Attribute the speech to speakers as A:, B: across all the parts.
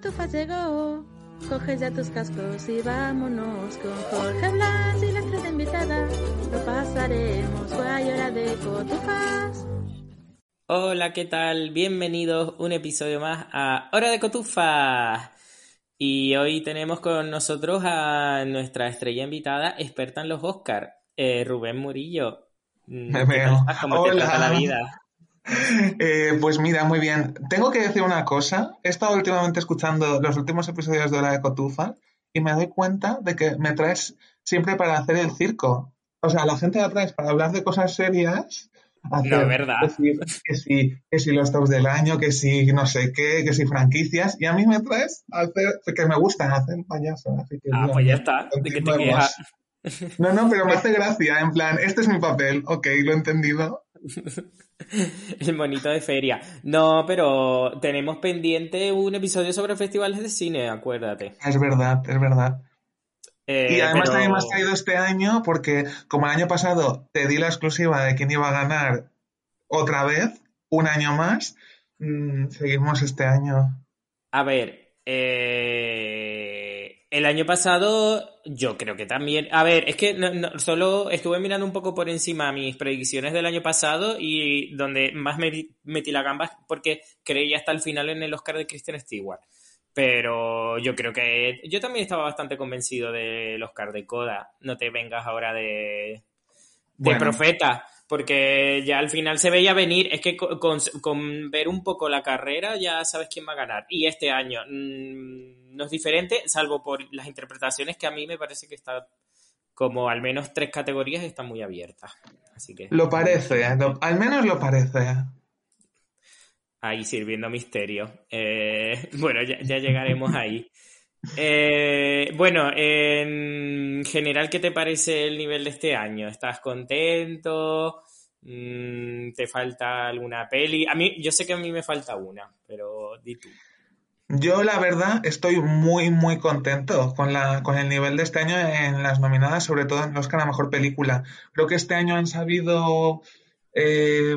A: Cotufa llegó. Coge ya tus cascos y vámonos con Jorge Blas y la estrella invitada. Lo pasaremos, guay, hora de cotufas.
B: Hola, ¿qué tal? Bienvenidos un episodio más a Hora de Cotufa. Y hoy tenemos con nosotros a nuestra estrella invitada, experta en los Oscar, eh, Rubén Murillo.
C: Mm, Me veo.
B: ¿Cómo te trata la vida?
C: Eh, pues mira, muy bien. Tengo que decir una cosa. He estado últimamente escuchando los últimos episodios de Hora de Cotufa y me doy cuenta de que me traes siempre para hacer el circo. O sea, la gente la traes para hablar de cosas serias.
B: Hacer, no, verdad.
C: Decir que si, que si los tops del año, que si no sé qué, que si franquicias. Y a mí me traes a hacer, que me gustan hacer payaso. Así que,
B: ah, pues ya está. ¿De qué te quejas?
C: No, no, pero me hace gracia. En plan, este es mi papel. Ok, lo he entendido.
B: El monito de feria. No, pero tenemos pendiente un episodio sobre festivales de cine, acuérdate.
C: Es verdad, es verdad.
B: Eh,
C: y además
B: pero-
C: también me has traído este año porque como el año pasado te di la exclusiva de quién iba a ganar otra vez, un año más, mm, seguimos este año.
B: A ver, eh, el año pasado yo creo que también... A ver, es que no- no- solo estuve mirando un poco por encima mis predicciones del año pasado y donde más me metí la gamba porque creía hasta el final en el Oscar de Kristen Stewart. Pero yo creo que yo también estaba bastante convencido del Oscar de Coda. No te vengas ahora de, de
C: Bueno.
B: profeta, porque ya al final se veía venir. Es que co- con, con ver un poco la carrera ya sabes quién va a ganar. Y este año mm, no es diferente, salvo por las interpretaciones que a mí me parece que está como al menos tres categorías están muy abiertas. Así que
C: Lo parece, lo- al menos lo parece.
B: ahí sirviendo misterio. Eh, bueno, ya, ya llegaremos ahí. Eh, bueno, en general, ¿qué te parece el nivel de este año? ¿Estás contento? Mm, ¿Te falta alguna peli? A mí, yo sé que a mí me falta una, pero di tú.
C: Yo la verdad estoy muy muy contento con la con el nivel de este año en las nominadas, sobre todo en el Oscar a Mejor Película. Creo que este año han sabido eh,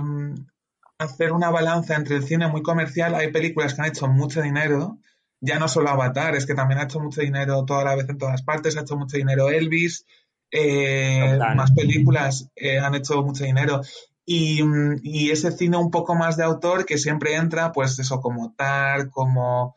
C: hacer una balanza entre el cine muy comercial. Hay películas que han hecho mucho dinero, ya no solo Avatar, es que también ha hecho mucho dinero toda la vez en todas partes, ha hecho mucho dinero Elvis, eh, más películas eh, han hecho mucho dinero. Y, y ese cine un poco más de autor que siempre entra, pues eso, como Tar, como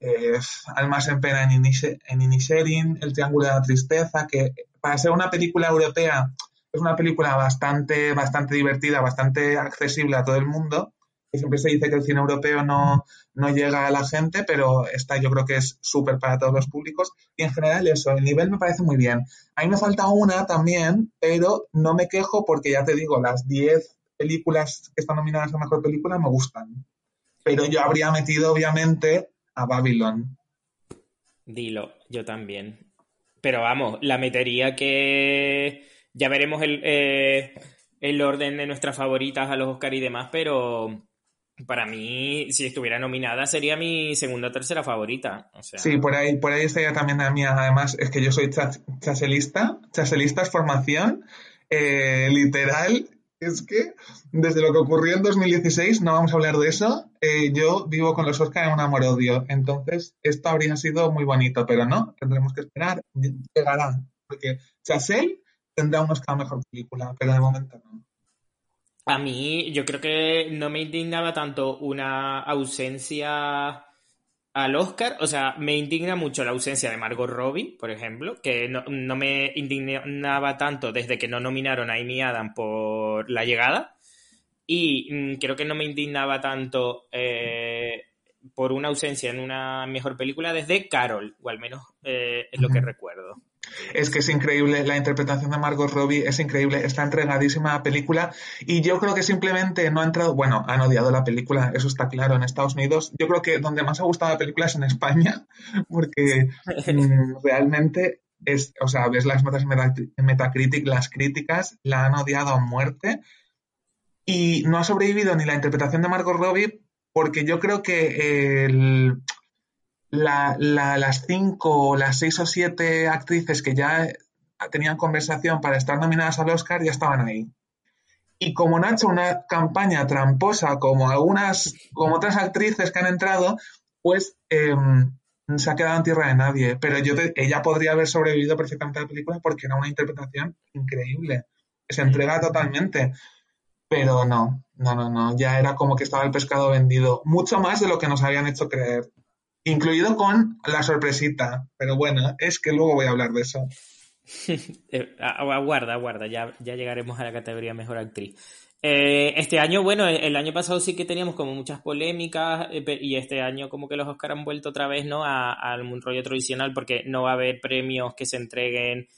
C: eh, Almas en pena en, Inishe- Inisherin, El Triángulo de la Tristeza, que para ser una película europea es una película bastante, bastante divertida, bastante accesible a todo el mundo. Que siempre se dice que el cine europeo no, no llega a la gente, pero esta yo creo que es súper para todos los públicos. Y en general eso, el nivel me parece muy bien. A mí me falta una también, pero no me quejo porque ya te digo, las 10 películas que están nominadas a Mejor Película me gustan. Pero yo habría metido obviamente a Babylon.
B: Dilo, yo también. Pero vamos, la metería que ya veremos el, eh, el orden de nuestras favoritas a los Oscar y demás, pero para mí, si estuviera nominada, sería mi segunda o tercera favorita. O sea,
C: Sí, por ahí, por ahí estaría también la mía. Además, es que yo soy chas- chaselista. Chaselista es formación. eh, literal, es que desde lo que ocurrió en 2016, no vamos a hablar de eso, eh, yo vivo con los Oscar en un amor-odio. Entonces, esto habría sido muy bonito, pero no, tendremos que esperar. Llegará, porque Chasel tendrá un Oscar mejor película, pero de momento no.
B: A mí, yo creo que no me indignaba tanto una ausencia al Oscar, o sea, me indigna mucho la ausencia de Margot Robbie, por ejemplo, que no, no me indignaba tanto desde que no nominaron a Amy Adam por La Llegada, y mm, creo que no me indignaba tanto eh, por una ausencia en una mejor película desde Carol, o al menos eh, es lo que recuerdo.
C: Es que es increíble, la interpretación de Margot Robbie es increíble, está entregadísima la película y yo creo que simplemente no ha entrado, bueno, han odiado la película, eso está claro, en Estados Unidos. Yo creo que donde más ha gustado la película es en España, porque mm, realmente es, o sea, ves las notas en Metacritic, las críticas la han odiado a muerte y no ha sobrevivido ni la interpretación de Margot Robbie porque yo creo que el, la- la- las cinco, las seis o siete actrices que ya tenían conversación para estar nominadas al Oscar ya estaban ahí. Y como no ha hecho una campaña tramposa como algunas, como otras actrices que han entrado, pues eh, se ha quedado en tierra de nadie. Pero yo ella podría haber sobrevivido perfectamente a la película porque era una interpretación increíble. Se entrega totalmente. Pero no, no, no, no. Ya era como que estaba el pescado vendido. Mucho más de lo que nos habían hecho creer. Incluido con la sorpresita. Pero bueno, es que luego voy a hablar de eso.
B: Eh, aguarda, aguarda, ya, llegaremos a la categoría mejor actriz. Eh, este año, bueno, el año pasado sí que teníamos como muchas polémicas eh, y este año como que los Oscar han vuelto otra vez, ¿no? Al rollo tradicional porque no va a haber premios que se entreguen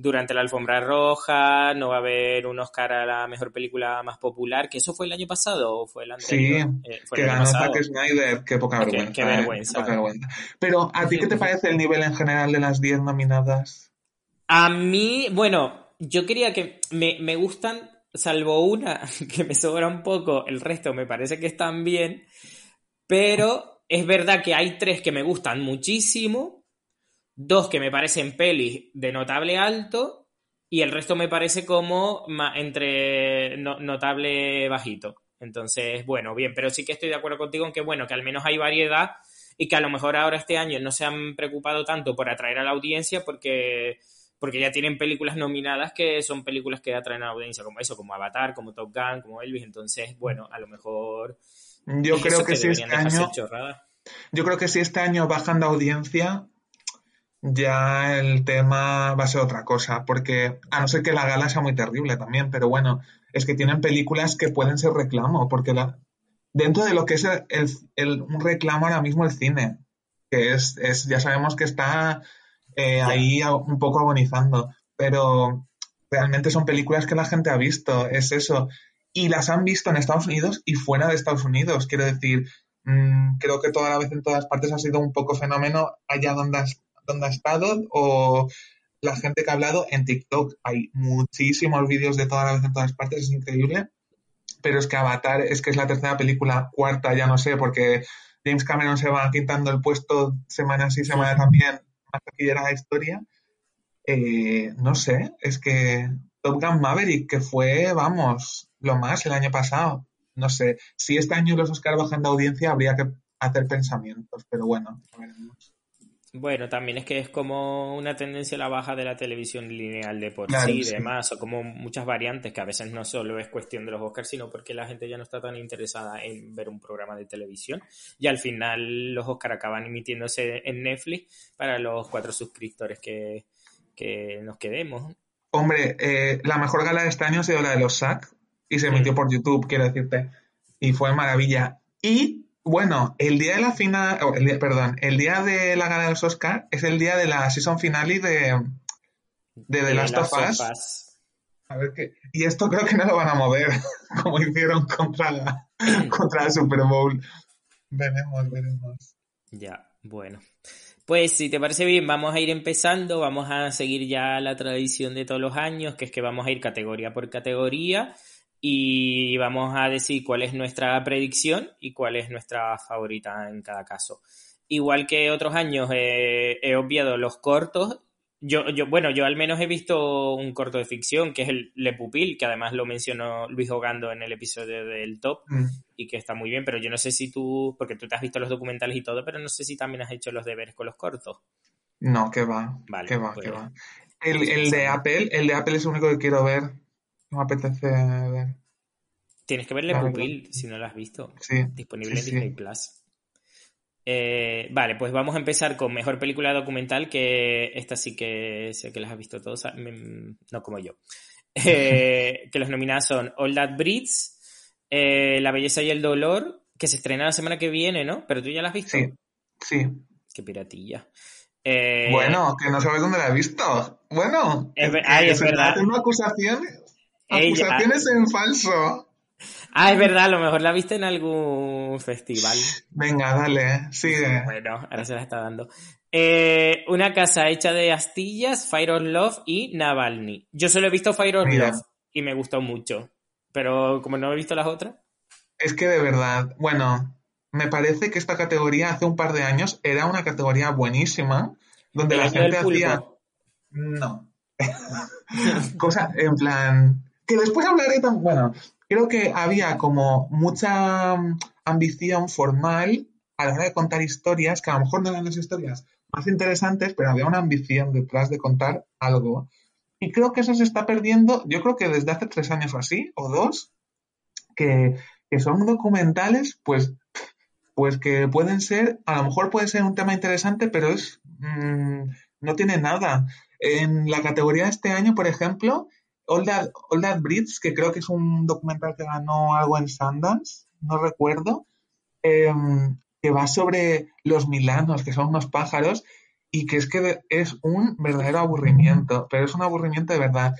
B: durante la alfombra roja, no va a haber un Oscar a la mejor película más popular, que eso fue el año pasado o fue el anterior.
C: Sí, eh, que ganó Zack Snyder, qué poca vergüenza.
B: Qué, vergüenza.
C: Pero, ¿a ti qué te parece el nivel en general de las 10 nominadas?
B: A mí, bueno, yo quería que me, me gustan salvo una que me sobra un poco, el resto me parece que están bien, pero es verdad que hay tres que me gustan muchísimo, dos que me parecen pelis de notable alto y el resto me parece como entre notable bajito. Entonces, bueno, bien, pero sí que estoy de acuerdo contigo en que, bueno, que al menos hay variedad y que a lo mejor ahora este año no se han preocupado tanto por atraer a la audiencia porque porque ya tienen películas nominadas que son películas que atraen a la audiencia, como eso, como Avatar, como Top Gun, como Elvis. Entonces, bueno, a lo mejor.
C: Yo creo que, si este año. Yo creo que si este año bajan de audiencia, ya el tema va a ser otra cosa. Porque, a no ser que la gala sea muy terrible también, pero bueno, es que tienen películas que pueden ser reclamo, porque la, dentro de lo que es el, un reclamo ahora mismo el cine, que es, es ya sabemos que está eh, ahí un poco agonizando. Pero realmente son películas que la gente ha visto, es eso. Y las han visto en Estados Unidos y fuera de Estados Unidos. Quiero decir, mm, creo que toda la vez en todas partes ha sido un poco fenómeno allá donde, donde ha estado o la gente que ha hablado en TikTok. Hay muchísimos vídeos de toda la vez en todas partes, es increíble. Pero es que Avatar es que es la tercera película, cuarta, ya no sé, porque James Cameron se va quitando el puesto semana sí, semana también aquí era la historia, eh, no sé, es que Top Gun Maverick, que fue, vamos, lo más el año pasado, no sé, si este año los Oscar bajan de audiencia habría que hacer pensamientos, pero bueno, veremos.
B: Bueno, también es que es como una tendencia a la baja de la televisión lineal de por sí y demás, o como muchas variantes que a veces no solo es cuestión de los Oscars, sino porque la gente ya no está tan interesada en ver un programa de televisión y al final los Oscars acaban emitiéndose en Netflix para los cuatro suscriptores que, nos quedemos.
C: Hombre, eh, la mejor gala de este año ha sido la de los SAC y se emitió por YouTube, quiero decirte, y fue maravilla. Y bueno, el día de la final, el día, perdón, el día de la gala de los Oscar es el día de la season finale de, de The Last of Us. A ver qué. Y esto creo que no lo van a mover, como hicieron contra, contra el Super Bowl. Veremos, veremos.
B: Ya, bueno. Pues si te parece bien, vamos a ir empezando, vamos a seguir ya la tradición de todos los años, que es que vamos a ir categoría por categoría y vamos a decir cuál es nuestra predicción y cuál es nuestra favorita en cada caso. Igual que otros años he obviado los cortos. Yo, yo, bueno, yo al menos he visto un corto de ficción que es el Le Pupil, que además lo mencionó Luis Hogando en el episodio del Top mm. y que está muy bien, pero yo no sé si tú, porque tú te has visto los documentales y todo, pero no sé si también has hecho los deberes con los cortos.
C: No, que va. Vale, que va, que pues va. El, el de Apple, el de Apple es el único que quiero ver no me apetece ver.
B: Tienes que verle Pupil si no lo has visto.
C: Sí,
B: Disponible en Disney Plus. Eh, vale, pues vamos a empezar con mejor película documental, que esta sí que sé que las has visto todos, ah, no como yo. Eh, que los nominados son All That Breeds, eh, La Belleza y el Dolor, que se estrena la semana que viene, ¿no? Pero tú ya la has visto.
C: Sí, sí.
B: Qué piratilla.
C: bueno, que no sabes dónde la he visto. Bueno,
B: es, es verdad.
C: Tengo acusaciones Acusaciones en falso.
B: Ah, es verdad, a lo mejor la viste en algún festival.
C: Venga, dale, sigue.
B: Bueno, ahora se la está dando. Eh, una casa hecha de astillas, Fire of Love y Navalny. Yo solo he visto Fire of Love y me gustó mucho. Pero como no he visto las otras.
C: Es que de verdad, bueno, me parece que esta categoría hace un par de años era una categoría buenísima, donde la gente hacía. No. Cosa en plan que después hablaré tan, bueno, creo que había como mucha mm, ambición formal a la hora de contar historias, que a lo mejor no eran las historias más interesantes, pero había una ambición detrás de contar algo. Y creo que eso se está perdiendo, yo creo que desde hace tres años o así, o dos, que, son documentales, pues, pues que pueden ser, a lo mejor puede ser un tema interesante, pero es mm, no tiene nada. En la categoría de este año, por ejemplo, All That, All That que creo que es un documental que ganó algo en Sundance, no recuerdo, em, que va sobre los milanos, que son unos pájaros, y que es que es un verdadero aburrimiento, pero es un aburrimiento de verdad.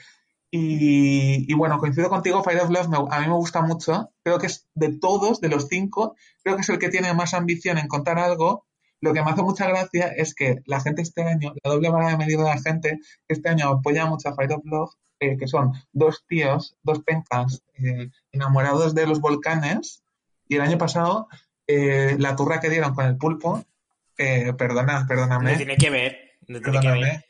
C: Y, bueno, coincido contigo, Fire of Love a mí me gusta mucho. Creo que es de todos, de los cinco, creo que es el que tiene más ambición en contar algo. Lo que me hace mucha gracia es que la gente este año, la doble vara de medida de la gente, este año apoya mucho a Fire of Love eh, que son dos tíos, dos pencas eh, enamorados de los volcanes, y el año pasado eh, la turra que dieron con el pulpo, perdona, perdóname.
B: No tiene que ver, no tiene que ver.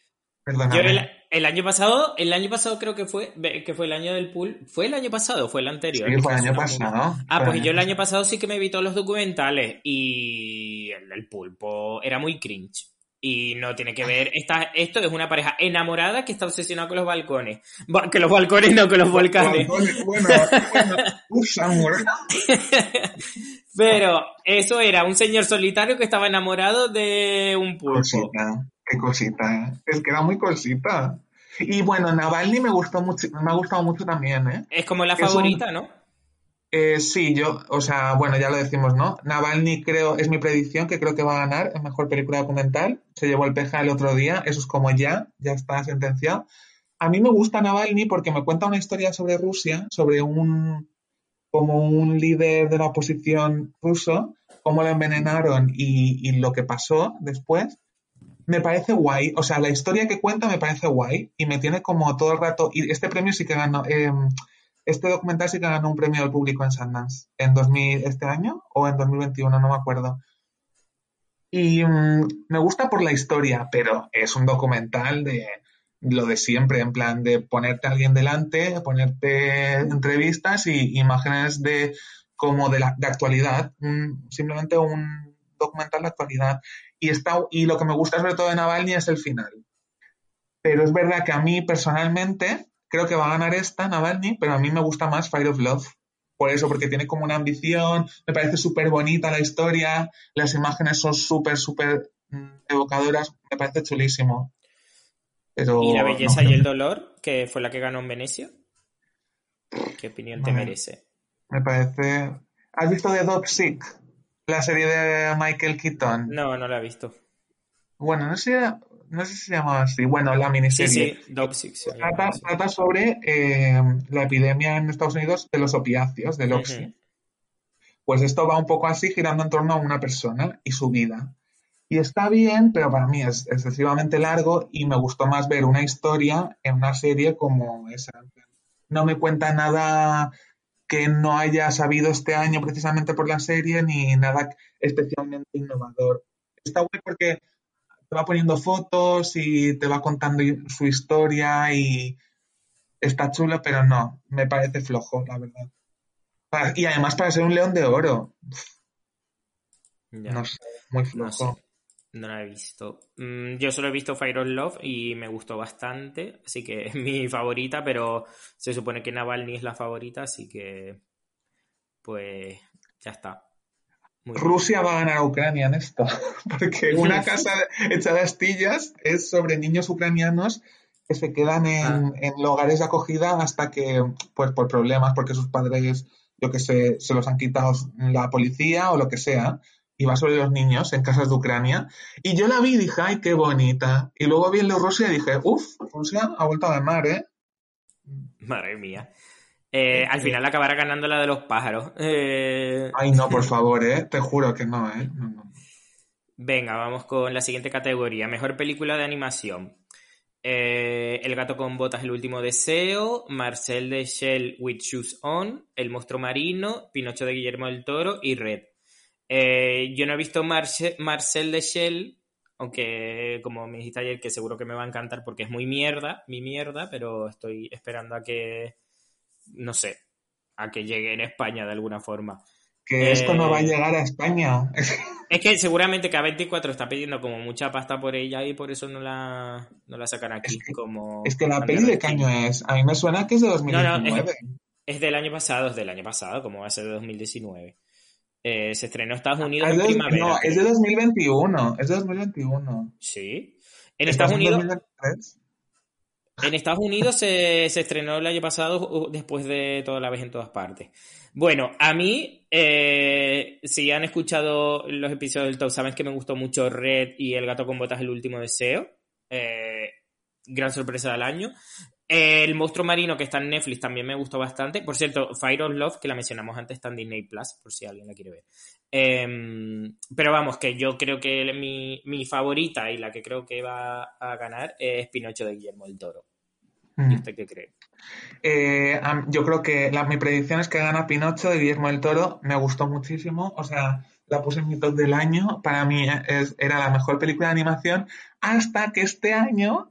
B: Yo el, año pasado, el año pasado creo que fue, que fue el año del pulpo. ¿Fue el año pasado fue el anterior?
C: Sí, fue el año pasado.
B: Ah, pues yo el año pasado sí que me vi todos los documentales y el, el pulpo era muy cringe. Y no tiene que ver. Esta, esto es una pareja enamorada que está obsesionada con los balcones. Que los balcones no, con los volcanes. Bueno, Pero eso era un señor solitario que estaba enamorado de un pulpo.
C: Qué cosita. Es que era muy cosita. Y bueno, Navalny me gustó mucho, me ha gustado mucho también, ¿eh?
B: Es como la favorita, ¿no?
C: Eh, sí, yo, o sea, bueno, ya lo decimos, ¿no? Navalny creo, es mi predicción, que creo que va a ganar en mejor película documental. Se llevó el peja el otro día, eso es como ya, ya está sentenciado. A mí me gusta Navalny porque me cuenta una historia sobre Rusia, sobre un, como un líder de la oposición ruso, cómo lo envenenaron y, lo que pasó después. Me parece guay, o sea, la historia que cuenta me parece guay y me tiene como todo el rato, y este premio sí que ganó, eh, este documental sí que ganó un premio del público en Sundance. ¿En 2000, este año o en 2021? No me acuerdo. Y mm, me gusta por la historia, pero es un documental de lo de siempre, en plan de ponerte a alguien delante, ponerte entrevistas y imágenes de como de, la, de actualidad, simplemente un documental de actualidad. Y, está, y lo que me gusta sobre todo de Navalny es el final. Pero es verdad que a mí personalmente creo que va a ganar esta, Navalny, pero a mí me gusta más Fire of Love. Por eso, porque tiene como una ambición, me parece súper bonita la historia, las imágenes son súper, súper mm, evocadoras, me parece chulísimo. Pero,
B: ¿Y la belleza y el dolor, que fue la que ganó en Venecia? ¿Qué opinión te merece?
C: Me parece... ¿Has visto The Dog Sick? La serie de Michael Keaton.
B: No, no la he visto.
C: Bueno, no sé, no sé si se llama así, bueno, la miniserie.
B: Sí, sí,
C: trata, sobre eh, la epidemia en Estados Unidos de los opiáceos, del Oxy. Pues esto va un poco así, girando en torno a una persona y su vida. Y está bien, pero para mí es excesivamente largo y me gustó más ver una historia en una serie como esa. No me cuenta nada que no haya sabido este año precisamente por la serie, ni nada especialmente innovador. Está bueno porque te va poniendo fotos y te va contando su historia y está chulo, pero no, me parece flojo, la verdad. Y además para ser un león de oro. No sé, muy flojo.
B: No, la he visto. Mm, yo solo he visto Fire of Love y me gustó bastante, así que es mi favorita, pero se supone que Navalny es la favorita, así que pues ya está.
C: Rusia va a ganar a Ucrania en esto, porque una casa hecha de astillas es sobre niños ucranianos que se quedan en, ah. lugares de acogida hasta que, pues por problemas, porque sus padres, yo que sé, se los han quitado la policía o lo que sea, y va sobre los niños en casas de Ucrania. Y yo la vi y dije, ay, qué bonita. Y luego vi de Rusia y dije, uff, Rusia ha vuelto a ganar, ¿eh?
B: Madre mía. Eh, al final acabará ganando la de los pájaros. Eh,
C: Ay, no, por favor, ¿eh? Te juro que no, ¿eh?
B: Venga, vamos con la siguiente categoría. Mejor película de animación. Eh, el gato con botas, el último deseo. Marcel de Shell with Shoes On. El monstruo marino. Pinocho de Guillermo del Toro y Red. Yo no he visto Marcel de Shell, aunque como me dijiste ayer que seguro que me va a encantar porque es muy mierda, mi mierda, pero estoy esperando a que no sé, a que llegue en España de alguna forma.
C: que esto no va a
B: Eh,
C: llegar a España.
B: Es que seguramente K24 está pidiendo como mucha pasta por ella y por eso no la, no la sacan aquí
C: Es que-
B: como...
C: Es que la peli de caño es. A mí me suena que es de
B: no,
C: 2019.
B: Es del año pasado, es del año pasado, como va a ser de 2019. Eh, se estrenó en Estados Unidos
C: Ah,
B: en
C: es
B: primavera.
C: no, es de
B: creo.
C: 2021. Es de 2021.
B: Sí. En
C: ¿Estás
B: Estados Unidos,
C: 2023?
B: en Estados Unidos se, se estrenó el año pasado después de toda la vez en todas partes. Bueno, a mí, eh, si han escuchado los episodios del Top, saben que me gustó mucho Red y El gato con botas, el último deseo. Eh, gran sorpresa del año. El monstruo marino que está en Netflix también me gustó bastante. Por cierto, Fire of Love, que la mencionamos antes, está en Disney Plus, por si alguien la quiere ver. Eh, pero vamos, que yo creo que mi, mi favorita y la que creo que va a ganar es Pinocho de Guillermo del Toro. ¿Y
C: Mm.
B: usted qué cree?
C: Eh, yo creo que la, mi predicción es que gana Pinocho de Guillermo del Toro. Me gustó muchísimo. O sea, la puse en mi top del año. Para mí es- era la mejor película de animación. Hasta que este año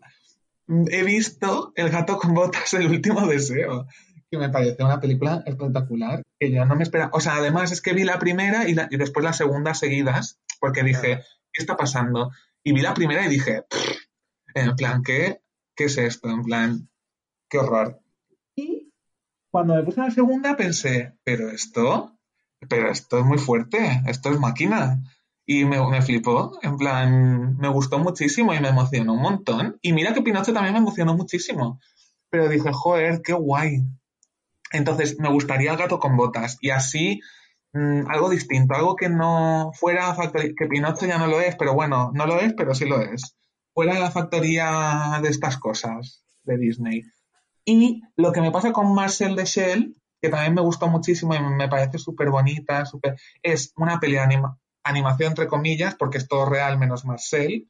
C: he visto El gato con botas, el último deseo. Que me pareció una película espectacular. Que yo no me esperaba. O sea, además es que vi la primera y, la- y después la segunda seguidas. Porque dije, ¿qué está pasando? Y vi la primera y dije, en plan, ¿qué, ¿qué es esto? En plan, qué horror. Y cuando me puse la segunda pensé, pero esto, pero esto es muy fuerte, esto es máquina. Y me, flipó, en plan, me gustó muchísimo y me emocionó un montón. Y mira que Pinocho también me emocionó muchísimo. Pero dije, joder, qué guay. Entonces me gustaría el gato con botas. Y así, mm, algo distinto, algo que no fuera factoría, que Pinocho ya no lo es, pero bueno, no lo es, pero sí lo es. Fuera la factoría de estas cosas de Disney. Y lo que me pasa con Marcel de Shell, que también me gustó muchísimo y me parece súper bonita, súper... es una peli de anima- animación entre comillas, porque es todo real menos Marcel.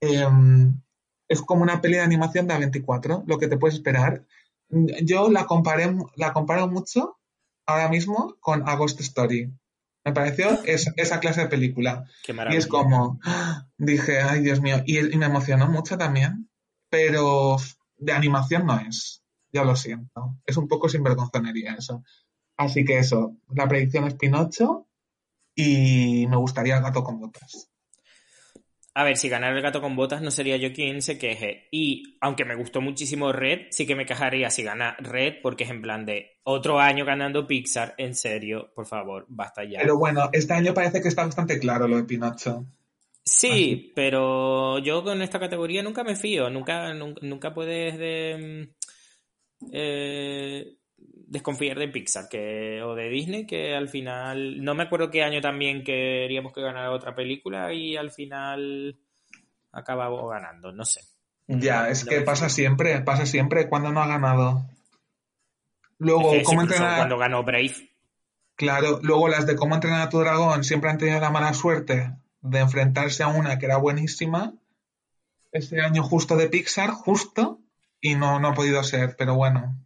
C: Em, es como una peli de animación de A24, lo que te puedes esperar. Yo la comparé, la comparo mucho ahora mismo con A Ghost Story. Me pareció es- esa clase de película.
B: Qué
C: Y es como, dije, ay Dios mío, y, y me emocionó mucho también, pero de animación no es, ya lo siento, es un poco sinvergonzonería eso. Así que eso, la predicción es Pinocho y me gustaría el gato con botas.
B: A ver, si ganara el gato con botas no sería yo quien se queje. Y aunque me gustó muchísimo Red, sí que me quejaría si gana Red, porque es en plan de otro año ganando Pixar. En serio, por favor, basta ya.
C: Pero bueno, este año parece que está bastante claro lo de Pinocho.
B: Sí, pero yo con esta categoría nunca me fío. Nunca, nunca, nunca puedes de, mm, eh, desconfiar de Pixar que, o de Disney, que al final. No me acuerdo qué año también queríamos que ganara otra película y al final acabamos ganando. No sé.
C: Ya, es
B: No
C: que pasa siempre, pasa siempre cuando no ha ganado. Luego,
B: Es que
C: ¿cómo entrenar?
B: cuando ganó Brave.
C: Claro, luego las de cómo entrenar a tu dragón siempre han tenido la mala suerte de enfrentarse a una que era buenísima. Este año justo de Pixar, justo, y no, no ha podido ser, pero bueno.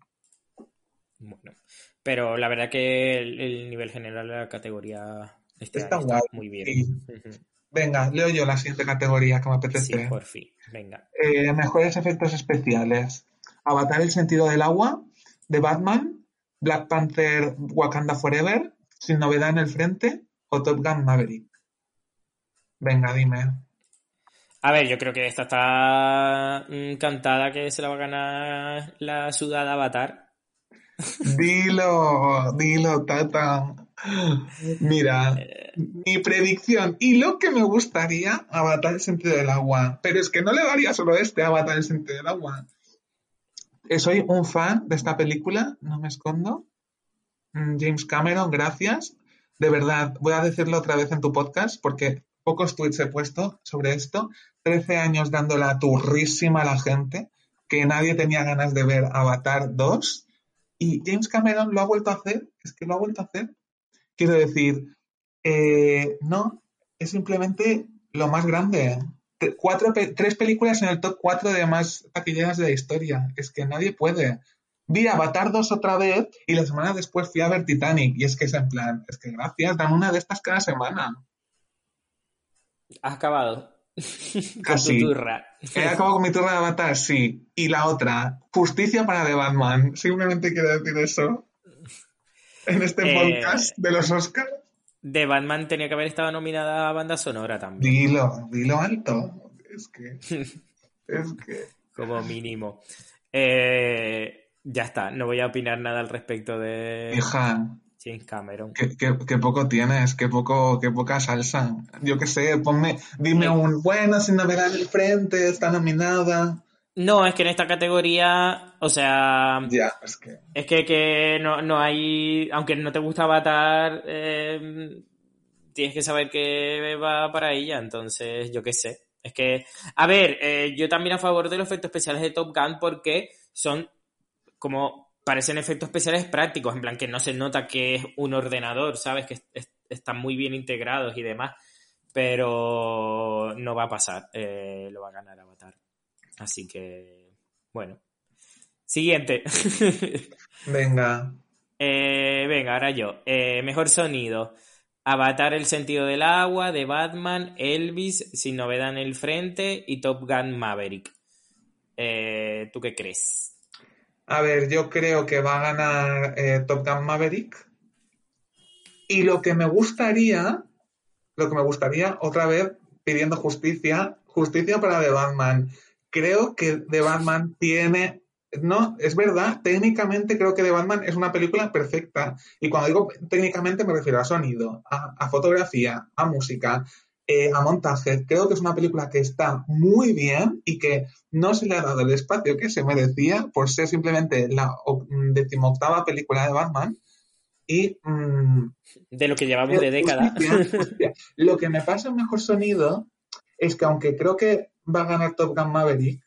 B: Pero la verdad que el, el nivel general de la categoría este
C: Está guay,
B: muy bien.
C: sí. Venga, leo yo la siguiente categoría que me
B: Sí,
C: apetece.
B: por fin. Venga.
C: Eh, mejores efectos especiales. Avatar el sentido del agua, de Batman, Black Panther Wakanda Forever, Sin novedad en el frente, o Top Gun Maverick. Venga, dime.
B: A ver, yo creo que esta está mm, cantada que se la va a ganar la sudada Avatar.
C: Dilo, dilo, Tata. Mira, mi predicción y lo que me gustaría, Avatar el sentido del agua. Pero es que no le daría solo este Avatar el sentido del agua. Soy un fan de esta película, no me escondo. Mm, James Cameron, gracias. De verdad, voy a decirlo otra vez en tu podcast porque pocos tweets he puesto sobre esto. 13 años dando la turrísima a la gente que nadie tenía ganas de ver Avatar 2 y James Cameron lo ha vuelto a hacer, es que lo ha vuelto a hacer. Quiero decir, eh, no, es simplemente lo más grande. Cuatro, pe- tres películas en el top 4 de más taquilleras de la historia. Es que nadie puede. Vi Avatar 2 otra vez y la semana después fui a ver Titanic. Y es que es en plan, es que gracias, dan una de estas cada semana.
B: ¿Has acabado? Con
C: Casi.
B: tu turra.
C: He acabado con mi turno de Avatar, sí. Y la otra, justicia para The Batman. Simplemente quiero decir eso. en este
B: Eh,
C: podcast de los Oscars.
B: De Batman tenía que haber estado nominada a banda sonora también,
C: Dilo, dilo alto. Es que. Es que.
B: como mínimo. Eh, ya está, no voy a opinar nada al respecto de
C: Hija,
B: James Cameron.
C: qué, qué- qué poco tienes, qué poco, qué poca salsa. Yo qué sé, ponme, dime
B: Sí.
C: un bueno sin en el frente, está nominada.
B: No, es que en esta categoría, o sea,
C: Ya, es que.
B: es que, que no, no hay, aunque no te gusta Avatar, eh, tienes que saber que va para ella, entonces yo qué sé. Es que, a ver, eh, yo también a favor de los efectos especiales de Top Gun porque son como, parecen efectos especiales prácticos, en plan que no se nota que es un ordenador, ¿sabes? Que es- es- están muy bien integrados y demás, pero no va a pasar, eh, lo va a ganar Avatar. Así que, bueno. Siguiente.
C: Venga.
B: Eh, venga, ahora yo. Eh, mejor sonido. Avatar el sentido del agua, de Batman, Elvis, Sin novedad en el frente y Top Gun Maverick. ¿Tú qué crees?
C: A ver, yo creo que va a ganar eh, Top Gun Maverick. Y lo que me gustaría, lo que me gustaría, otra vez pidiendo justicia, justicia para The Batman. Creo que The Batman tiene, no, es verdad, técnicamente creo que The Batman es una película perfecta. Y cuando digo técnicamente me refiero a sonido, a, a fotografía, a música, eh, a montaje. Creo que es una película que está muy bien y que no se le ha dado el espacio que se merecía por ser simplemente la decimoctava película de Batman. Y mm,
B: De lo que llevamos de década.
C: lo que me pasa en mejor sonido es que aunque creo que va a ganar Top Gun Maverick,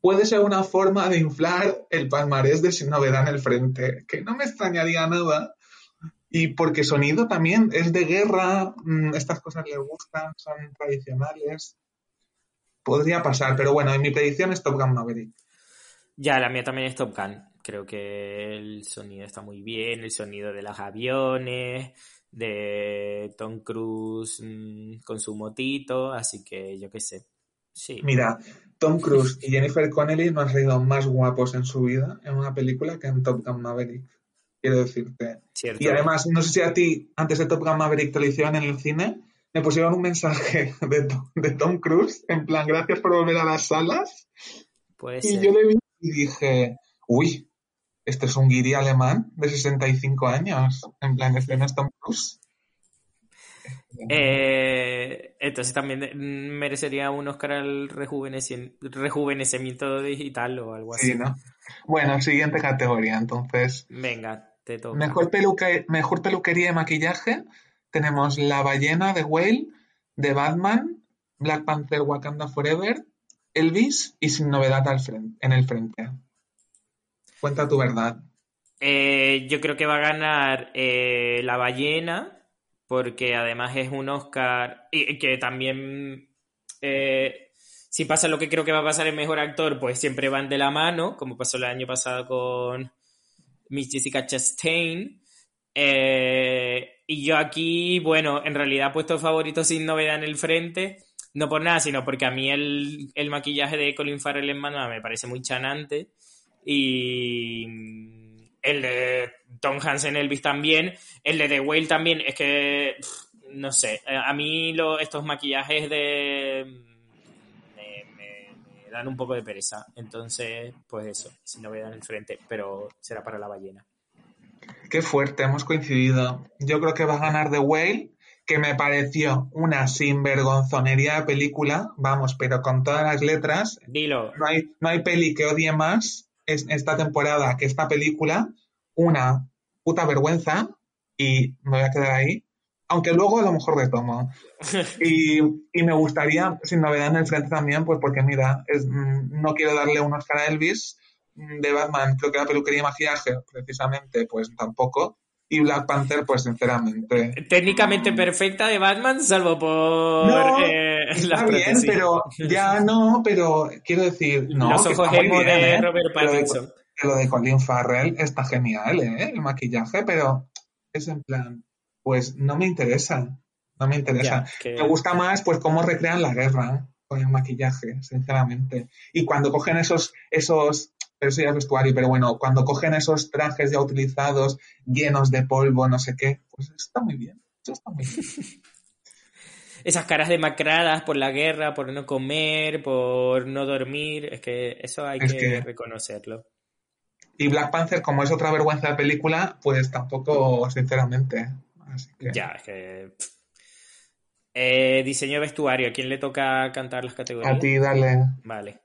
C: puede ser una forma de inflar el palmarés de Sin Novedad en el Frente, que no me extrañaría nada. Y porque sonido también es de guerra, mm, estas cosas le gustan, son tradicionales. Podría pasar, pero bueno, en mi predicción es Top Gun Maverick.
B: Ya, la mía también es Top Gun. Creo que el sonido está muy bien, el sonido de los aviones, de Tom Cruise mm, con su motito, así que yo qué sé. Sí.
C: Mira, Tom Cruise y Jennifer Connelly no han sido más guapos en su vida en una película que en Top Gun Maverick. Quiero decirte.
B: Cierto.
C: Y además, no sé si a ti, antes de Top Gun Maverick te lo hicieron en el cine, me pusieron un mensaje de, Tom- de Tom Cruise, en plan, gracias por volver a las salas.
B: Puede
C: Y
B: ser.
C: yo le vi y dije, uy, este es un guiri alemán de 65 años. En plan, este no es Tom Cruise.
B: Eh, entonces también mm, merecería un Oscar al rejuveneci- rejuvenecimiento digital o algo así.
C: Sí, ¿no? Bueno, siguiente categoría. Entonces,
B: Venga, te toca.
C: mejor, mejor peluquería y maquillaje. Tenemos La ballena de Whale, de Batman, Black Panther Wakanda Forever, Elvis y Sin novedad al frente, en el frente. Cuenta tu verdad.
B: Eh, yo creo que va a ganar eh, La ballena, porque además es un Oscar y que también, eh, si pasa lo que creo que va a pasar en Mejor Actor, pues siempre van de la mano, como pasó el año pasado con Miss Jessica Chastain. Eh, y yo aquí, bueno, en realidad he puesto favorito sin novedad en el frente, no por nada, sino porque a mí el, el maquillaje de Colin Farrell en Manuel me parece muy chanante. Y el de Tom Hansen Elvis también. El de The Whale también. Es que, no sé, a mí lo- estos maquillajes de... Me, dan un poco de pereza. Entonces, pues eso, sin novedad en el frente, pero será para la ballena.
C: Qué fuerte, hemos coincidido. Yo creo que va a ganar The Whale, que me pareció una sinvergonzonería de película, vamos, pero con todas las letras.
B: Dilo.
C: No hay, no hay peli que odie más es- esta temporada que esta película. Una puta vergüenza, y me voy a quedar ahí. Aunque luego a lo mejor retomo. Y, y me gustaría, sin novedad en el frente también, pues porque mira, es- mm, no quiero darle un Oscar a Elvis. mm, De Batman, creo que la peluquería y maquillaje, precisamente, pues tampoco. Y Black Panther, pues sinceramente.
B: Técnicamente perfecta de Batman, salvo por
C: No,
B: eh,
C: Está
B: las
C: bien, pero ya no, pero quiero decir, no,
B: Los
C: que
B: ojos
C: bien,
B: de
C: ¿eh?
B: Robert
C: de-
B: Pattinson.
C: que lo de Colin Farrell está genial, ¿eh? El maquillaje, pero es en plan, pues no me interesa, no me interesa.
B: Ya, que-
C: Me gusta más, pues, cómo recrean la guerra con el maquillaje, sinceramente. Y cuando cogen esos, esos pero eso ya es vestuario. Pero bueno, cuando cogen esos trajes ya utilizados, llenos de polvo, no sé qué, pues está muy bien. Eso está muy bien.
B: Esas caras demacradas por la guerra, por no comer, por no dormir, es que eso hay
C: Es
B: que,
C: que-
B: reconocerlo.
C: Y Black Panther, como es otra vergüenza de película, pues tampoco, sinceramente. Así que...
B: Ya, es que... Eh, diseño de vestuario, ¿a quién le toca cantar las categorías?
C: A ti, dale.
B: Vale.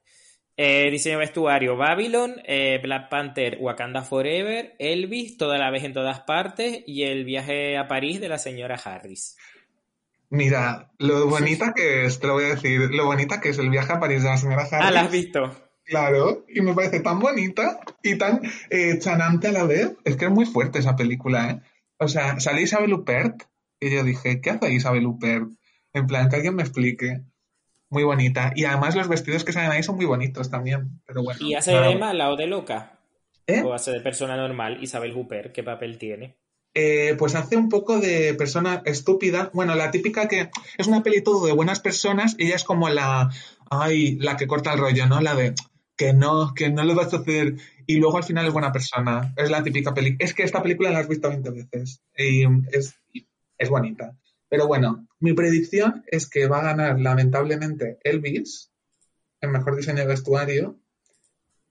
B: Eh, diseño de vestuario, Babylon, eh, Black Panther, Wakanda Forever, Elvis, toda la vez en todas partes y el viaje a París de la señora Harris.
C: Mira, lo bonita que es, te lo voy a decir, lo bonita que es el viaje a París de la señora Harris.
B: Ah, ¿la has visto?
C: Claro, y me parece tan bonita y tan eh, chanante a la vez. Es que es muy fuerte esa película, ¿eh? O sea, sale Isabel Huppert y yo dije, ¿qué hace Isabel Huppert? En plan, que alguien me explique. Muy bonita. Y además los vestidos que salen ahí son muy bonitos también. Pero bueno.
B: ¿Y hace de mala o de loca?
C: ¿Eh?
B: ¿O hace de persona normal? Isabel Hooper, ¿qué papel tiene?
C: Eh, pues hace un poco de persona estúpida. Bueno, la típica que es una peli todo de buenas personas. Ella es como la, ay, la que corta el rollo, ¿no? La de que no, que no le vas a hacer. Y luego al final es buena persona. Es la típica peli. Es que esta película la has visto 20 veces. Y es, es bonita. Pero bueno, mi predicción es que va a ganar lamentablemente Elvis en mejor diseño de vestuario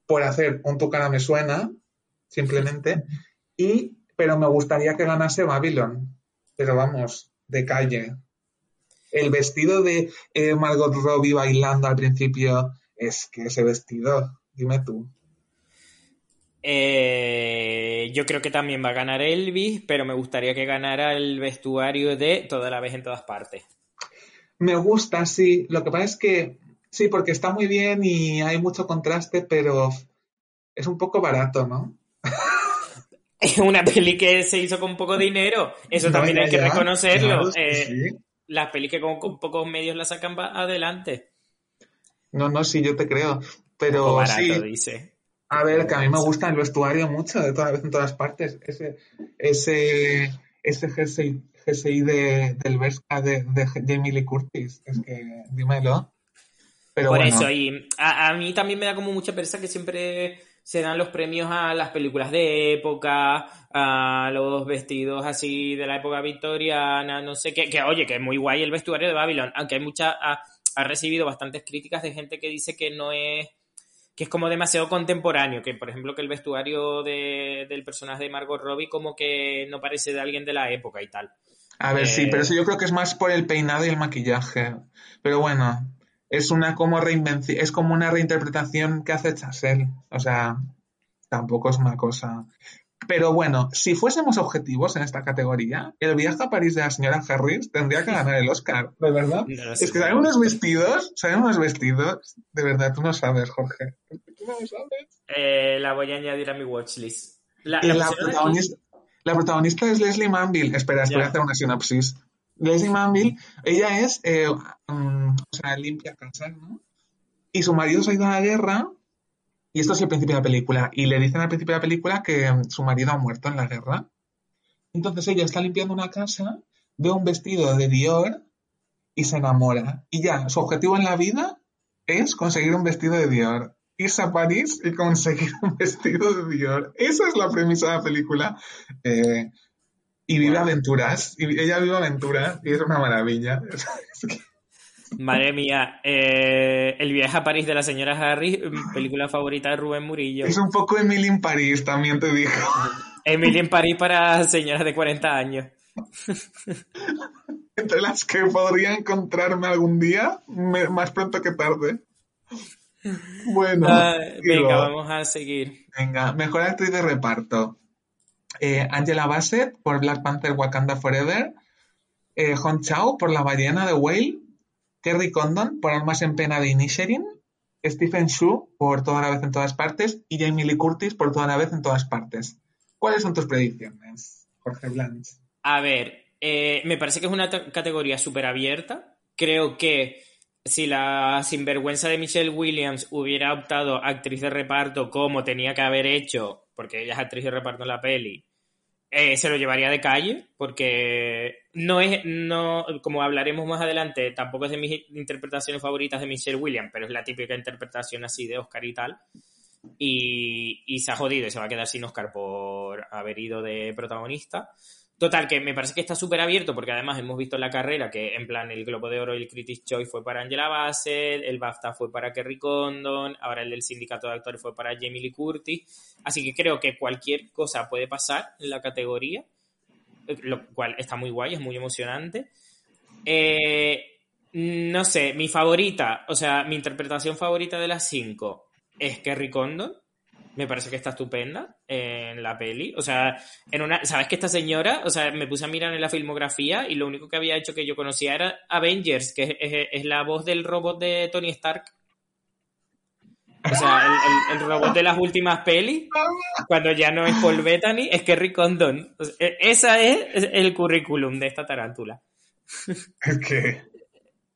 C: por hacer un tu me suena, simplemente. Y, pero me gustaría que ganase Babylon. Pero vamos, de calle. El vestido de eh, Margot Robbie bailando al principio, es que ese vestido, dime tú.
B: Eh, yo creo que también va a ganar Elvis, pero me gustaría que ganara el vestuario de Toda la vez en todas partes.
C: Me gusta, sí. Lo que pasa es que, sí, porque está muy bien y hay mucho contraste, pero es un poco barato, ¿no?
B: Es una peli que se hizo con poco dinero. Eso
C: No,
B: también
C: ya,
B: hay que
C: ya.
B: reconocerlo.
C: Claro,
B: Eh,
C: sí.
B: Las pelis que con, con pocos medios la sacan adelante.
C: No, no, sí, yo te creo. Pero
B: barato,
C: sí,
B: dice.
C: a ver, que a mí me gusta el vestuario mucho, de toda vez en todas partes. Ese, ese, ese jersey, jersey de, del Vesca de, de Jamie Lee Curtis. Es que, dímelo. Pero
B: Por
C: bueno,
B: eso, y a, a mí también me da como mucha pereza que siempre se dan los premios a las películas de época, a los vestidos así de la época victoriana, no sé qué, que oye, que es muy guay el vestuario de Babylon, aunque hay mucha, ha, ha recibido bastantes críticas de gente que dice que no es, que es como demasiado contemporáneo, que por ejemplo que el vestuario de- del personaje de Margot Robbie como que no parece de alguien de la época y tal.
C: a ver, sí,
B: eh,
C: pero eso yo creo que es más por el peinado y el maquillaje. Pero bueno, es una como reinvención, es como una reinterpretación que hace Chazelle. O sea, tampoco es una cosa. Pero bueno, si fuésemos objetivos en esta categoría, el viaje a París de la señora Harris tendría que ganar el Oscar, ¿de verdad?
B: No sé.
C: Es que salen unos vestidos, salen unos vestidos, de verdad, tú no sabes, Jorge. Tú no lo sabes.
B: Eh, la voy a añadir a mi watchlist. La, la
C: la protagonista, la protagonista es Leslie Manville. Espera, espera hacer una sinopsis. Leslie Manville, ella es, eh, mm, o sea, limpia casas, ¿no? Y su marido se ha ido a la guerra, y esto es el principio de la película, y le dicen al principio de la película que mm, su marido ha muerto en la guerra. Entonces ella está limpiando una casa, ve un vestido de Dior y se enamora. Y ya, su objetivo en la vida es conseguir un vestido de Dior. Irse a París y conseguir un vestido de Dior. Esa es la premisa de la película. Eh, y vive
B: Wow.
C: aventuras. Y ella vive aventuras y es una maravilla. Es que-
B: Madre mía, eh, El viaje a París de la señora Harris, mm, película favorita de Rubén Murillo.
C: es un poco Emily en París, también te digo.
B: Emily en París para señoras de 40 años.
C: Entre las que podría encontrarme algún día, me- más pronto que tarde. Bueno,
B: Ah, venga, vamos a seguir.
C: Venga, mejor actriz de reparto. Eh, Angela Bassett por Black Panther Wakanda Forever. Eh, Hong Chao por La ballena de Whale. Kerry Condon por Almas en pena de Inisherin. Stephen Shu por Toda la vez en todas partes. Y Jamie Lee Curtis por Toda la vez en todas partes. ¿Cuáles son tus predicciones, Jorge Blanch?
B: A ver, eh, me parece que es una categoría súper abierta. Creo que si la sinvergüenza de Michelle Williams hubiera optado actriz de reparto como tenía que haber hecho, porque ella es actriz de reparto en la peli, eh, se lo llevaría de calle, porque no es, no, como hablaremos más adelante, tampoco es de mis interpretaciones favoritas de Michelle Williams, pero es la típica interpretación así de Oscar y tal. y, y se ha jodido y se va a quedar sin Oscar por haber ido de protagonista. Total, que me parece que está súper abierto porque además hemos visto en la carrera que en plan el Globo de Oro y el Critics' Choice fue para Angela Bassett, el BAFTA fue para Kerry Condon, ahora el del Sindicato de Actores fue para Jamie Lee Curtis. Así que creo que cualquier cosa puede pasar en la categoría, lo cual está muy guay, es muy emocionante. Eh, no sé, mi favorita, o sea, mi interpretación favorita de las cinco es Kerry Condon me parece que está estupenda en la peli. O sea, en una, ¿sabes que esta señora? O sea, me puse a mirar en la filmografía y lo único que había hecho que yo conocía era Avengers, que es, la voz del robot de Tony Stark. O sea, el, robot de las últimas pelis, cuando ya no es Paul Bettany, es Kerry Condon. O e, esa es el currículum de esta tarántula.
C: ¿Qué?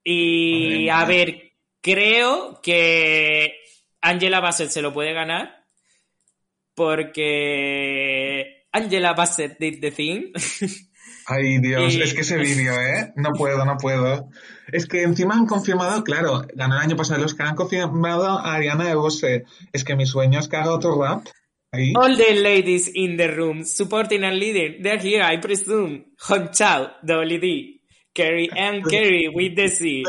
B: Y a ver, creo que Angela Bassett se lo puede ganar porque Angela Bassett did the thing.
C: Ay, Dios, es que ese vídeo, ¿eh? No puedo, no puedo. Es que encima han confirmado, claro, ganó el año pasado los que han confirmado a Ariana DeBose. Es que mi sueño es que haga otro rap. Ahí.
B: All the ladies in the room supporting and leading. They're here, I presume. Hong Chao, WD. Carrie and Carrie with the C.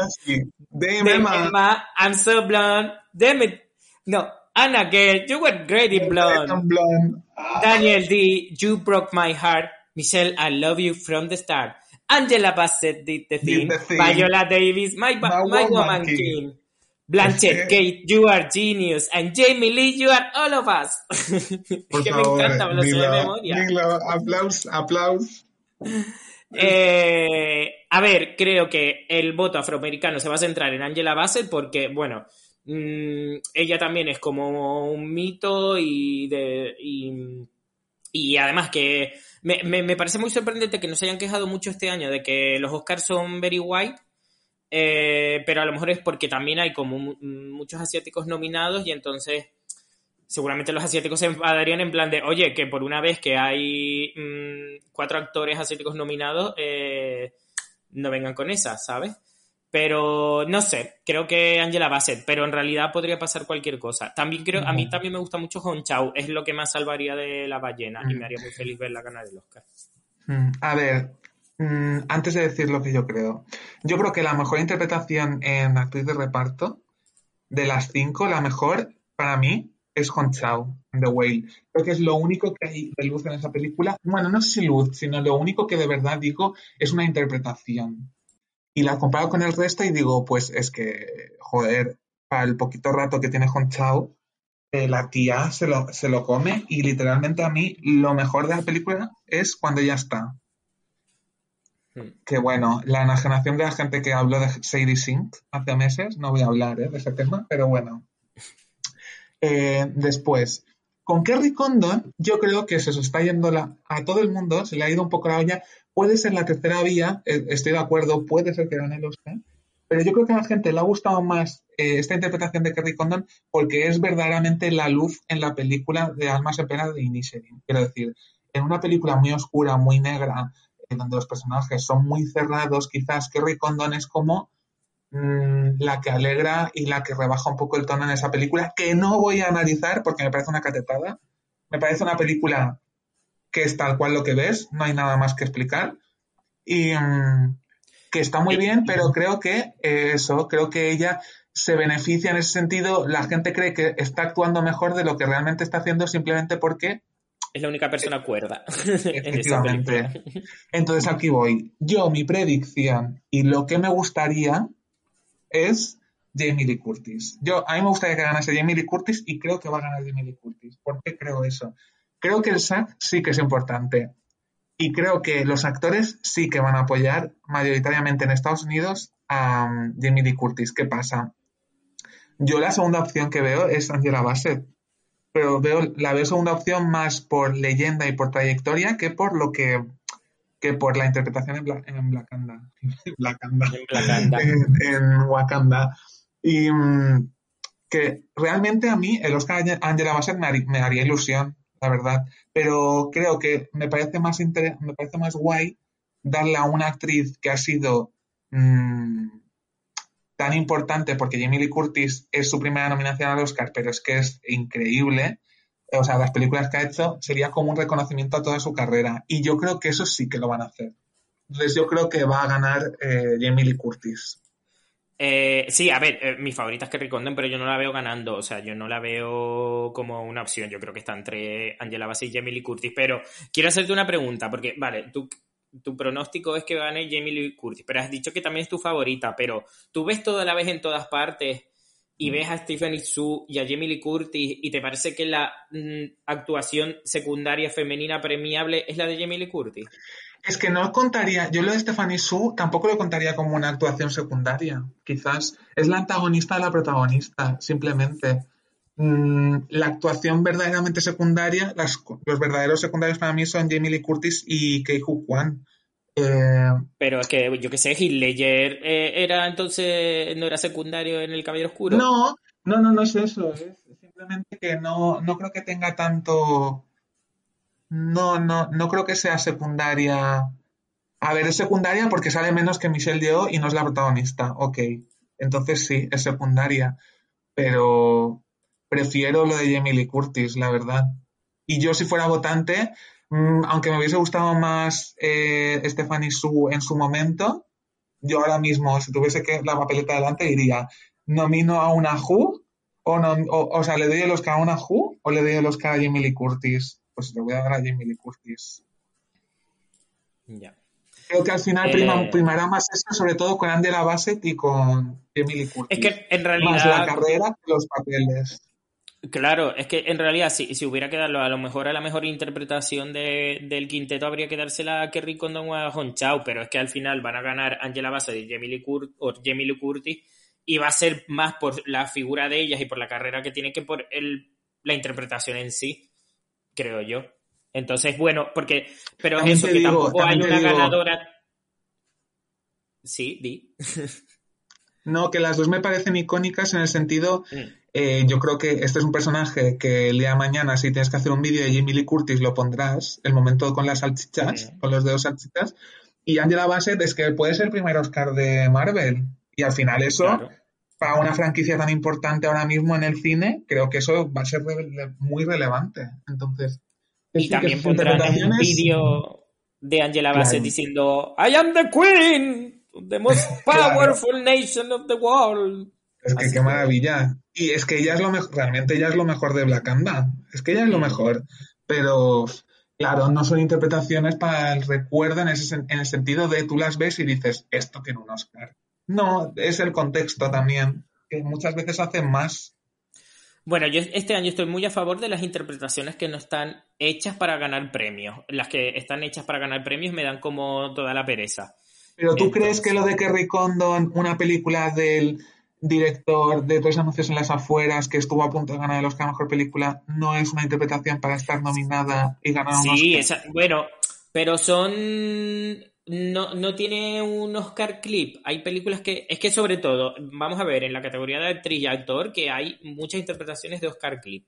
C: Dame Emma.
B: I'm so blonde. Damn it. No, Anna Gale, you were great in blonde. Daniel D, you broke my heart. Michelle, I love you from the start. Angela Bassett did the thing. Viola Davis, my, my, my woman king. king. Blanchett, Kate, you are genius. And Jamie Lee, you are all of us.
C: Por que favor, me encanta, me lo sé de memoria. Dilo, aplaus, aplaus.
B: Eh, a ver, creo que el voto afroamericano se va a centrar en Angela Bassett porque, bueno, Mm, ella también es como un mito y, de, y, además que me, parece muy sorprendente que no se hayan quejado mucho este año de que los Oscars son very white, eh, pero a lo mejor es porque también hay como muchos asiáticos nominados y entonces seguramente los asiáticos se enfadarían en plan de, oye, que por una vez que hay mm, cuatro actores asiáticos nominados, eh, no vengan con esa, ¿sabes? Pero no sé, creo que Angela Bassett, pero en realidad podría pasar cualquier cosa. También creo, a mí también me gusta mucho Hong Chao, es lo que más salvaría de la ballena y me haría muy feliz verla ganar el Oscar.
C: A ver, mm, antes de decir lo que yo creo, yo creo que la mejor interpretación en actriz de reparto de las cinco, la mejor para mí es Hong Chao The Whale. Creo que es lo único que hay de luz en esa película. Bueno, no si luz, sino lo único que de verdad digo es una interpretación y la comparo con el resto y digo, pues es que, joder, para el poquito rato que tiene Hong Chao, eh, la tía se lo, se lo come y literalmente a mí lo mejor de la película es cuando ya está. Hmm. Que bueno, la enajenación de la gente que habló de Sadie Sink hace meses, no voy a hablar eh, de ese tema, pero bueno. Eh, después, con Kerry Condon, yo creo que se está yendo la, a todo el mundo, se le ha ido un poco la olla. Puede ser la tercera vía, eh, estoy de acuerdo, puede ser que gane el Oscar, pero yo creo que a la gente le ha gustado más eh, esta interpretación de Kerry Condon porque es verdaderamente la luz en la película de Almas en de Inisherin. Quiero decir, en una película muy oscura, muy negra, donde los personajes son muy cerrados, quizás Kerry Condon es como Mm, la que alegra y la que rebaja un poco el tono en esa película, que no voy a analizar porque me parece una catetada. Me parece una película que es tal cual lo que ves, no hay nada más que explicar. Y mm, que está muy bien, pero creo que eso, creo que ella se beneficia en ese sentido. La gente cree que está actuando mejor de lo que realmente está haciendo simplemente porque
B: es la única persona cuerda.
C: Efectivamente. Entonces aquí voy. Yo, mi predicción y lo que me gustaría es Jamie Lee Curtis. Yo, a mí me gustaría que ganase Jamie Lee Curtis y creo que va a ganar Jamie Lee Curtis. ¿Por qué creo eso? Creo que el SAG sí que es importante. Y creo que los actores sí que van a apoyar mayoritariamente en Estados Unidos a um, Jamie Lee Curtis. ¿Qué pasa? Yo la segunda opción que veo es Angela Bassett. Pero veo, la veo segunda opción más por leyenda y por trayectoria que por lo que que por la interpretación en, Bla en Blackanda. en, Wakanda. Y mm, que realmente a mí el Oscar Angela Bassett me, haría ilusión, la verdad. Pero creo que me parece más, me parece más guay darle a una actriz que ha sido mm, tan importante porque Jamie Lee Curtis es su primera nominación al Oscar, pero es que es increíble. O sea, las películas que ha hecho sería como un reconocimiento a toda su carrera. Y yo creo que eso sí que lo van a hacer. Entonces yo creo que va a ganar eh, Jamie Lee Curtis.
B: Eh, sí, a ver, eh, mi favorita es Kerry Condon, pero yo no la veo ganando. O sea, yo no la veo como una opción. Yo creo que está entre Angela Bassett y Jamie Lee Curtis. Pero quiero hacerte una pregunta, porque, vale, tú, tu pronóstico es que gane Jamie Lee Curtis, pero has dicho que también es tu favorita. Pero tú ves toda la vez en todas partes y mm. ves a Stephanie Su y a Jamie Lee Curtis y te parece que la mm, actuación secundaria femenina premiable es la de Jamie Lee Curtis.
C: Es que no contaría, yo lo de Stephanie Su tampoco lo contaría como una actuación secundaria. Quizás es la antagonista de la protagonista, simplemente. Mm, la actuación verdaderamente secundaria, los verdaderos secundarios para mí son Jamie Lee Curtis y Kei Hu Kwan.
B: Eh, Pero es que yo que sé, Heath Ledger eh, era entonces, no era secundario en El Caballero Oscuro.
C: No, no, no, no es eso. Es simplemente que no, no creo que tenga tanto no, no, no creo que sea secundaria. A ver, es secundaria porque sale menos que Michelle Yeoh y no es la protagonista. Ok. Entonces sí, es secundaria. Pero prefiero lo de Jamie Lee Curtis, la verdad. Y yo si fuera votante, mm, aunque me hubiese gustado más eh, Stephanie Su en su momento, yo ahora mismo, si tuviese que la papeleta delante, diría, nomino a una Who, o, no, o, sea, le doy el Oscar a una Who, o le doy el Oscar a Jamie Lee Curtis pues le voy a dar a Jamie Lee Curtis. Ya. Creo que al final eh, primará más esto, sobre todo con Angela Bassett y con Jamie Lee Curtis.
B: Es que en realidad.
C: Más la carrera que los papeles.
B: Claro, es que en realidad si, si hubiera que darlo a lo mejor a la mejor interpretación del quinteto habría que dársela a Kerry Condon o a Hong Chao, pero es que al final van a ganar Angela Bassett y Jamie Lee, o Jamie Lee Curtis y va a ser más por la figura de ellas y por la carrera que tiene que por el, la interpretación en sí creo yo. Entonces, bueno, porque. Pero es eso, que tampoco hay una ganadora. Sí, di.
C: no, que las dos me parecen icónicas en el sentido. Mm. Eh, yo creo que este es un personaje que el día de mañana, si tienes que hacer un vídeo de Jimmy Lee Curtis, lo pondrás, el momento con las salchichas, con los dedos salchichas. Y Angela Bassett es que puede ser el primer Oscar de Marvel. Y al final eso, para una franquicia tan importante ahora mismo en el cine, creo que eso va a ser muy relevante. Entonces.
B: Y también pondrán un vídeo de Angela Bassett diciendo I am the queen, the most powerful nation of the world.
C: Es que qué maravilla. Y es que ella es lo mejor, realmente ella es lo mejor de Black Anda. Es que ella es lo mejor. Pero, claro, no son interpretaciones para el recuerdo en, ese, en el sentido de tú las ves y dices, esto tiene un Oscar. No, es el contexto también, que muchas veces hacen más.
B: Bueno, yo este año estoy muy a favor de las interpretaciones que no están hechas para ganar premios. Las que están hechas para ganar premios me dan como toda la pereza.
C: Pero tú crees que lo de Kerry Condon, una película del director de Tres anuncios en las afueras que estuvo a punto de ganar el Oscar a Mejor Película, no es una interpretación para estar nominada y ganar un
B: Oscar? Sí, bueno, pero son no, no tiene un Oscar clip. Hay películas que. Es que sobre todo, vamos a ver, en la categoría de actriz y actor, que hay muchas interpretaciones de Oscar clip.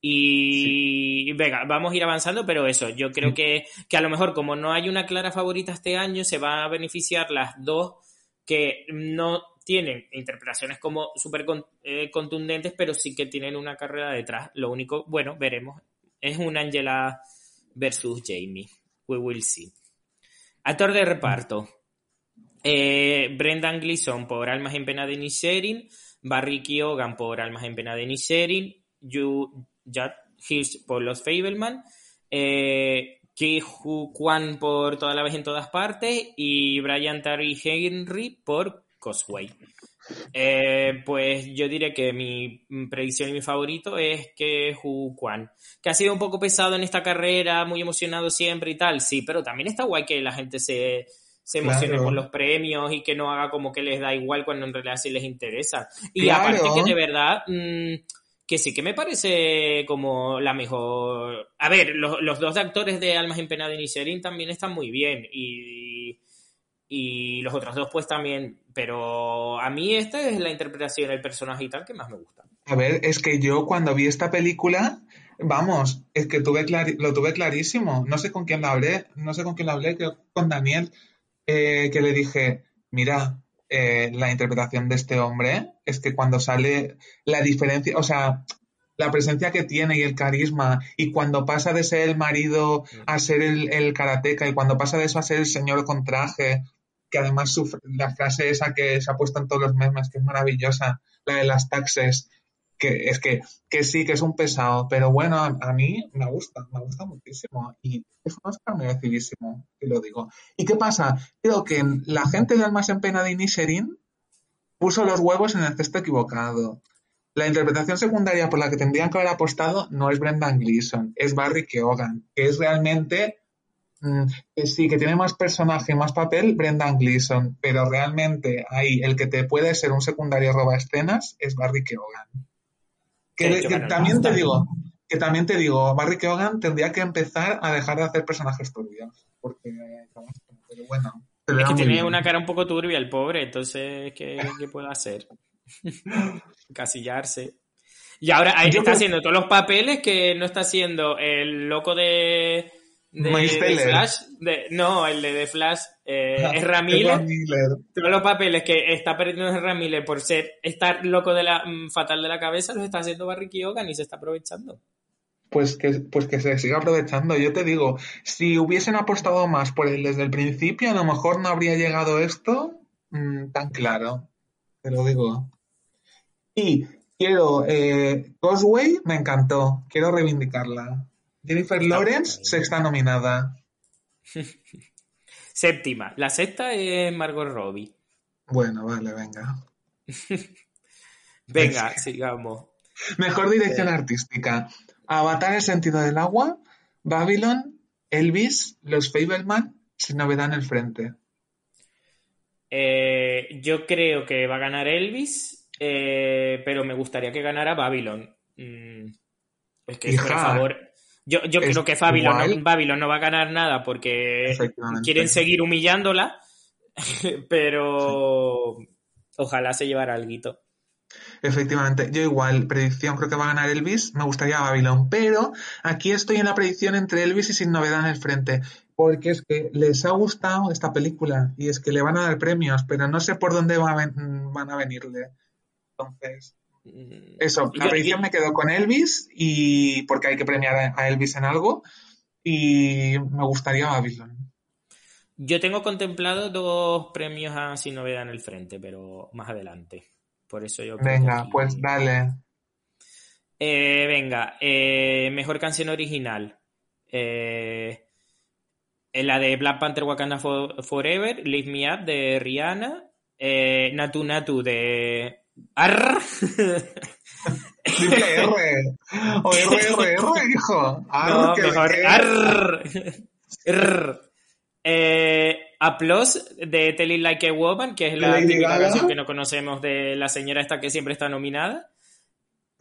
B: Y venga, vamos a ir avanzando, pero eso, yo creo que, que, a lo mejor como no hay una clara favorita este año, se va a beneficiar las dos que no tienen interpretaciones como súper eh, contundentes, pero sí que tienen una carrera detrás. Lo único, bueno, veremos. Es un Angela versus Jamie. We will see. Actor de reparto. Eh, Brendan Gleeson por Almas en Pena de Nisherin. Barry Keoghan por Almas en Pena de Nisherin. Judd Hirsch por Los Fableman. Eh, Kwan por Toda la vez en todas partes. Y Brian Terry Henry por Cosway. Eh, pues yo diré que mi predicción y mi favorito es que Hu Quan, que ha sido un poco pesado en esta carrera, muy emocionado siempre y tal, sí, pero también está guay que la gente se, se emocione con los premios y que no haga como que les da igual cuando en realidad sí les interesa. Y aparte que de verdad, mm, que sí que me parece como la mejor... A ver, los, dos actores de Almas en Pena de Niserin también están muy bien y y los otros dos pues también, pero a mí esta es la interpretación del personaje y tal que más me gusta.
C: A ver, es que yo cuando vi esta película, vamos, es que tuve lo tuve clarísimo, no sé con quién lo hablé, no sé con quién lo hablé, con Daniel, eh, que le dije, mira, eh, la interpretación de este hombre es que cuando sale la diferencia, o sea, la presencia que tiene y el carisma, y cuando pasa de ser el marido a ser el, el karateca, y cuando pasa de eso a ser el señor con traje, que además la frase esa que se ha puesto en todos los memes, que es maravillosa, la de las taxes, que es que, que sí, que es un pesado, pero bueno, a, mí me gusta, me gusta muchísimo y es un Oscar merecidísimo, te lo digo. ¿Y qué pasa? Creo que la gente de Almas en Pena de Inisherin puso los huevos en el cesto equivocado. La interpretación secundaria por la que tendrían que haber apostado no es Brendan Gleeson, es Barry Keoghan, que es realmente que sí, que tiene más personaje, más papel, Brendan Gleeson, pero realmente ahí el que te puede ser un secundario roba escenas es Barry Keoghan. Que, también te digo, que también te digo, Barry Keoghan tendría que empezar a dejar de hacer personajes turbios. Porque, pero bueno.
B: Es que tiene una cara un poco turbia el pobre, entonces, ¿qué, qué puede hacer? Casillarse. Y ahora está haciendo todos los papeles que no está haciendo el loco de, de, Flash, no, el de, de Flash eh, es Ramírez. Todos los papeles que está perdiendo es Ramírez por ser estar loco de la mm, fatal de la cabeza los está haciendo Barry Keoghan y se está aprovechando.
C: Pues que, pues que se siga aprovechando. Yo te digo, si hubiesen apostado más por él desde el principio, a lo mejor no habría llegado esto mm, tan claro. Te lo digo. Y quiero, eh, Cosway me encantó, quiero reivindicarla. Jennifer Lawrence, sexta nominada.
B: Séptima. La sexta es Margot Robbie.
C: Bueno, vale, venga.
B: venga, sigamos.
C: Mejor dirección artística. Avatar el sentido del agua, Babylon, Elvis, Los Fableman, sin novedad en el frente.
B: Eh, yo creo que va a ganar Elvis, eh, pero me gustaría que ganara Babylon. Mm, es que, por favor, yo, yo creo que Babylon no, va a ganar nada porque quieren seguir humillándola, pero ojalá se llevara algo.
C: Efectivamente, yo igual, predicción, creo que va a ganar Elvis, me gustaría Babylon, pero aquí estoy en la predicción entre Elvis y sin novedad en el frente, porque es que les ha gustado esta película y es que le van a dar premios, pero no sé por dónde van a venirle. Entonces, Eso, la predicción me quedó con Elvis y porque hay que premiar a Elvis en algo y me gustaría Babylon.
B: Yo tengo contemplado dos premios a Sin Novedad en el Frente, pero más adelante. Por eso yo...
C: Venga, pues dale.
B: Eh, venga, eh, mejor canción original. Eh, la de Black Panther Wakanda Forever, Leave Me Up de Rihanna, Natu Natu de
C: Triple R. O RRR, hijo.
B: Arr, no, mejor. Arr. Arr. Eh, de Telling Like a Woman, que es la típica canción que no conocemos de la señora esta que siempre está nominada.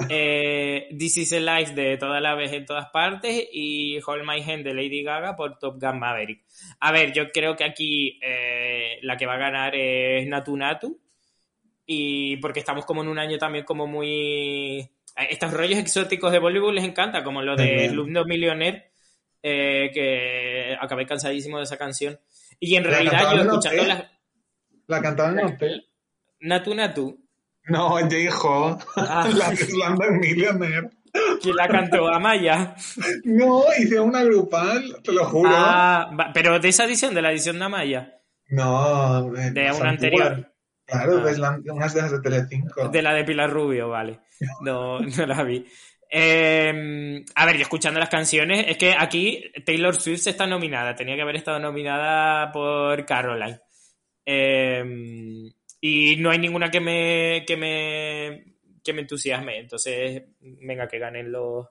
B: Eh, This is a Life de Toda la vez en todas partes y Hold My Hand de Lady Gaga por Top Gun Maverick. A ver, yo creo que aquí eh, la que va a ganar es Natu Natu y porque estamos como en un año también como muy... Estos rollos exóticos de Bollywood les encanta, como lo de Lumno Millionaire, eh, que acabé cansadísimo de esa canción. Y en realidad yo escuchando
C: la... ¿La cantaban en hotel?
B: Natu Natu.
C: No, J-Ho. Ah. la de Millionaire.
B: ¿Quién la cantó? ¿Amaya?
C: No, hice una grupal, te lo juro.
B: Ah, pero de esa edición, de la edición de Amaya.
C: No,
B: de una anterior.
C: Claro, es la, unas de las de Telecinco.
B: De la de Pilar Rubio, vale. No, no la vi. Em, a ver, yo escuchando las canciones, es que aquí Taylor Swift está nominada, tenía que haber estado nominada por Caroline. Em, y no hay ninguna que me, que me, que me entusiasme, entonces venga que ganen los...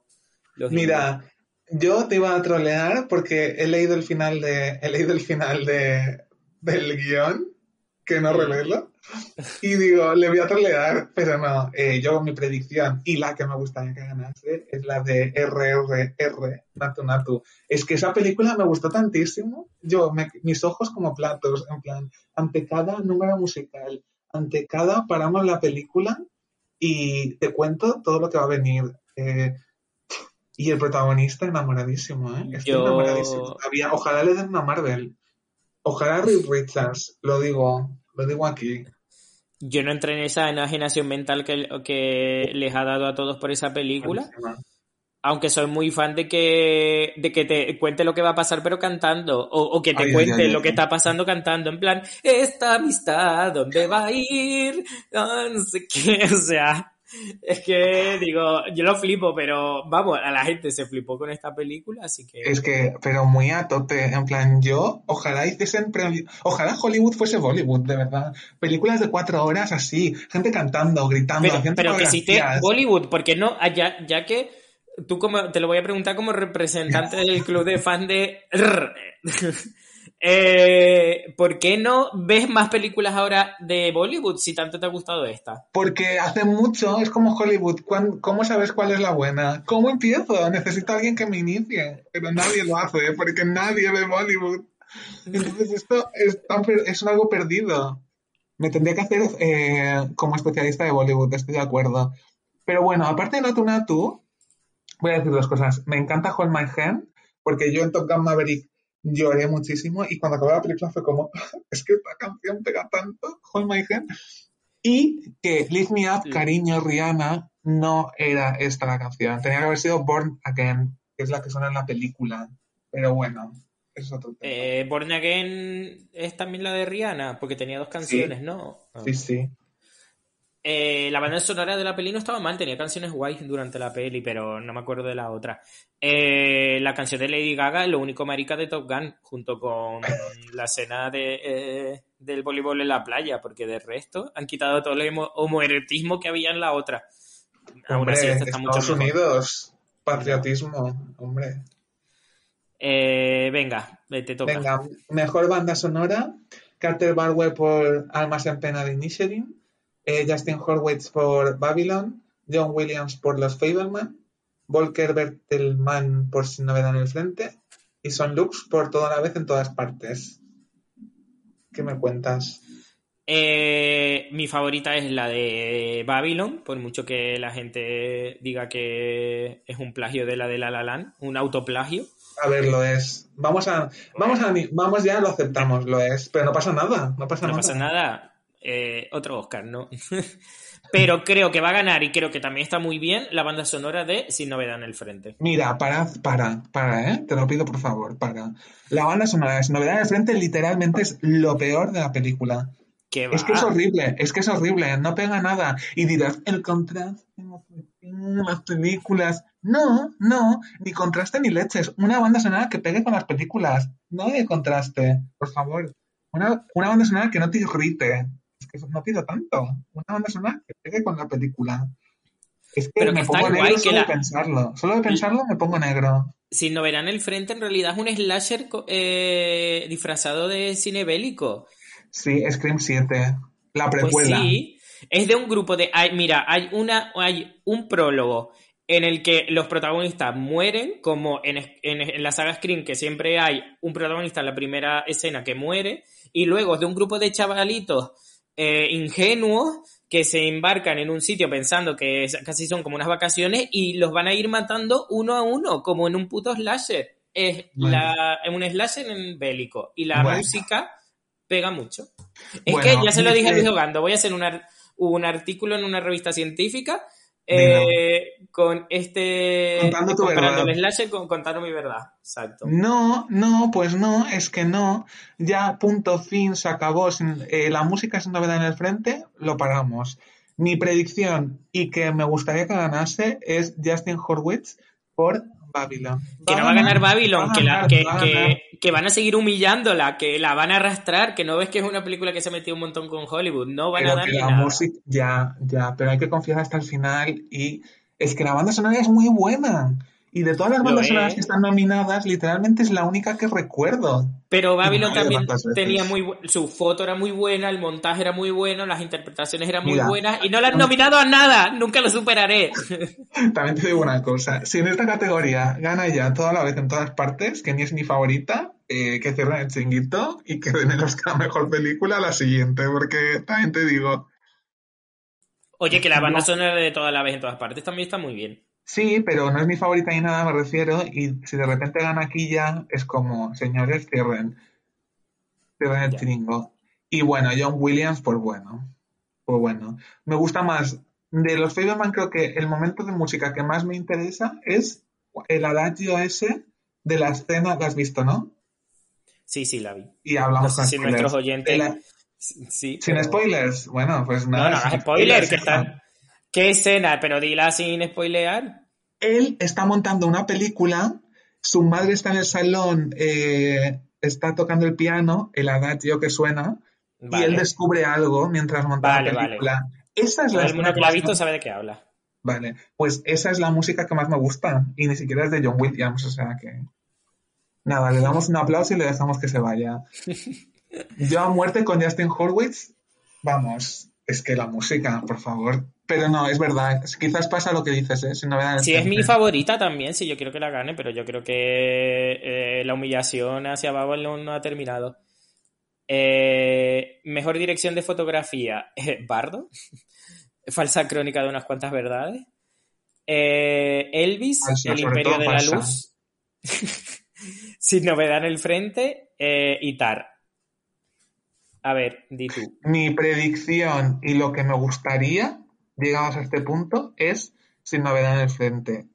B: los
C: Mira, yo te iba a trolear porque he leído el final de, he leído el final de, del guion, que no revelo. Y digo, le voy a trolear, pero no, eh, yo mi predicción y la que me gustaría que ganase es la de RRR, Natu Natu. Es que esa película me gustó tantísimo, yo, mis ojos como platos, en plan, ante cada número musical, ante cada paramos la película y te cuento todo lo que va a venir. Eh, y el protagonista enamoradísimo, ¿eh? Estoy enamoradísimo. ojalá le den una Marvel. Ojalá Rick Richards, lo digo, lo digo aquí.
B: yo no entré en esa enajenación mental que, que les ha dado a todos por esa película. Aunque soy muy fan de que, de que te cuente lo que va a pasar, pero cantando. O, que te cuente lo que está pasando cantando. En plan, esta amistad, ¿dónde va a ir? no sé qué. O sea, es que digo, yo lo flipo, pero vamos, a la gente se flipó con esta película, así que.
C: Es que, pero muy a tope. En plan, yo, ojalá hiciesen. Ojalá Hollywood fuese Bollywood, de verdad. Películas de cuatro horas así, gente cantando, gritando,
B: pero, haciendo Pero que si te Bollywood, porque no, ya, ya que tú como, te lo voy a preguntar como representante del club de fans de eh, ¿Por qué no ves más películas ahora de Bollywood si tanto te ha gustado esta?
C: Porque hace mucho, es como Hollywood. ¿Cómo sabes cuál es la buena? ¿Cómo empiezo? Necesito a alguien que me inicie. Pero nadie lo hace, porque nadie ve Bollywood. Entonces esto es, algo perdido. Me tendría que hacer eh, como especialista de Bollywood, estoy de acuerdo. Pero bueno, aparte de Natu Natu, voy a decir dos cosas. Me encanta Hold My Hand, porque yo en Top Gun Maverick lloré muchísimo y cuando acabé la película fue como, es que esta canción pega tanto, Hold My Hand. Y que Lift Me Up, cariño, Rihanna, no era esta la canción. Tenía que haber sido Born Again, que es la que suena en la película. Pero bueno, eso es otro tema.
B: Eh, Born Again es también la de Rihanna, porque tenía dos canciones, ¿no?
C: Sí, sí.
B: Eh, la banda sonora de la peli no estaba mal, tenía canciones guays durante la peli, pero no me acuerdo de la otra. Eh, la canción de Lady Gaga, lo único marica de Top Gun, junto con la escena de, eh, del voleibol en la playa, porque de resto han quitado todo el homoerotismo que había en la otra.
C: Hombre, Estados Unidos, patriotismo, hombre.
B: venga, te toca.
C: Venga, mejor banda sonora, Carter Barwell por Almas en Pena de. Eh, Justin Horwitz por Babylon, John Williams por Los Fableman, Volker Bertelmann por Sin Novedad en el Frente y Son Lux por Toda la Vez en Todas Partes. ¿Qué me cuentas?
B: Eh, mi favorita es la de Babylon, por mucho que la gente diga que es un plagio de la de La La Land, un autoplagio.
C: A ver, lo es. Vamos a, vamos a, vamos ya, lo aceptamos, lo es, pero no pasa nada, no pasa
B: nada. No pasa nada. Eh, otro Oscar, ¿no? Pero creo que va a ganar y creo que también está muy bien la banda sonora de Sin Novedad en el Frente.
C: Mira, para, para, para, ¿eh? Te lo pido por favor, para. La banda sonora de Sin Novedad en el Frente literalmente es lo peor de la película. Es que es horrible, es que es horrible, no pega nada. Y dirás, el contraste en las películas. No, no, ni contraste ni leches. Una banda sonora que pegue con las películas. No hay contraste, por favor. Una, una banda sonora que no te irrite que no pido tanto. Una banda sonora que pegue con la película. Es que me pongo negro solo de pensarlo. Solo de pensarlo me pongo negro.
B: Si no verán el frente, en realidad es un slasher eh, disfrazado de cine bélico.
C: Sí, Scream 7. La pues precuela.
B: sí. Es de un grupo de. mira, hay una. Hay un prólogo en el que los protagonistas mueren, como en, en, la saga Scream, que siempre hay un protagonista en la primera escena que muere, y luego de un grupo de chavalitos eh, ingenuos que se embarcan en un sitio pensando que casi son como unas vacaciones y los van a ir matando uno a uno, como en un puto slasher. Es la, un slasher en bélico. Y la música pega mucho. Es que ya se lo dije a Luis Ogando, voy a hacer un artículo en una revista científica eh, con este.
C: Contando tu verdad.
B: el slasher, con, contando mi verdad. Exacto.
C: No, no, pues no, es que no. Ya, punto, fin, se acabó. Eh, la música es novedad en el frente, lo paramos. Mi predicción y que me gustaría que ganase es Justin Horwitz por Babylon.
B: Que no va a ganar Babylon, que, van a seguir humillándola, que la van a arrastrar, que no ves que es una película que se ha metido un montón con Hollywood, no van a dar la Música,
C: ya, ya, pero hay que confiar hasta el final y es que la banda sonora es muy buena. Y de todas las bandas sonoras que están nominadas, literalmente es la única que recuerdo.
B: Pero Babylon también tenía muy su foto era muy buena, el montaje era muy bueno, las interpretaciones eran muy buenas y no la han nominado a nada, nunca lo superaré.
C: También te digo una cosa, si en esta categoría gana ya toda la vez en todas partes, que ni es mi favorita, eh, que cierren el chinguito y que den el Oscar mejor película a la siguiente, porque también te digo.
B: Oye, que la banda sonora de toda la vez en todas partes también está muy bien.
C: Sí, pero no es mi favorita ni nada, me refiero. Y si de repente gana aquí ya, es como, señores, cierren, cierren el chiringo. Y bueno, John Williams, pues bueno. pues bueno, me gusta más. De los Fableman creo que el momento de música que más me interesa es el adagio ese de la escena, ¿la has visto, no?
B: Sí, sí, la vi.
C: Y hablamos
B: no sé si nuestros oyentes... Sí,
C: sin spoilers. Bueno, pues nada.
B: No, no, spoilers. ¿Qué, ¿Qué escena? Pero dila sin spoilear.
C: Él está montando una película, su madre está en el salón, eh, está tocando el piano, el adagio que suena, y él descubre algo mientras monta la película. Esa es la
B: el mundo que la ha visto sabe de qué habla.
C: Vale, pues esa es la música que más me gusta y ni siquiera es de John Williams, o sea que... Nada, le damos un aplauso y le dejamos que se vaya. Yo a muerte con Justin Horwitz, vamos, es que la música, por favor. Pero no, es verdad, quizás pasa lo que dices, ¿eh?
B: sí, es mi favorita también, sí, yo quiero que la gane, pero yo creo que eh, la humillación hacia Babel no, ha terminado. Eh, mejor dirección de fotografía, Bardo. Falsa crónica de unas cuantas verdades. Eh, Elvis, El Imperio de la Luz. Sin novedad en el frente. y Tar. A ver, di tú.
C: Mi predicción y lo que me gustaría, llegamos a este punto, es sin novedad en el frente.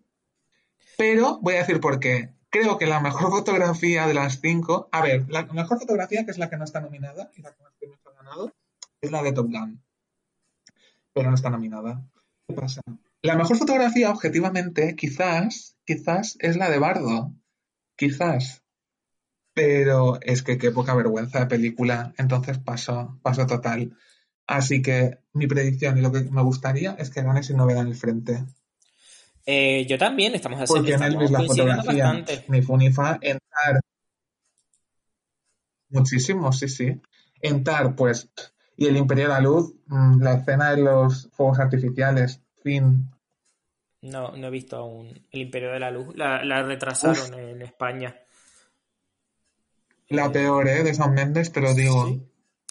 C: Pero voy a decir por qué. Creo que la mejor fotografía de las cinco. A ver, la mejor fotografía, que es la que no está nominada y la que más ha ganado, es la de Top Gun. Pero no está nominada. ¿Qué pasa? La mejor fotografía, objetivamente, quizás, quizás es la de Bardo. Quizás pero es que qué poca vergüenza de película, entonces pasó, pasó total. Así que mi predicción y lo que me gustaría es que gane sin novedad en el frente.
B: Eh, yo también, estamos haciendo
C: Porque en Elvis la fotografía, ni Funifa, entrar muchísimo, sí, sí. Entrar, pues, y el Imperio de la Luz, mm, la escena de los fuegos artificiales, fin.
B: No, no he visto aún el Imperio de la Luz, la, retrasaron en España.
C: La peor, ¿eh? De San Méndez, te lo digo.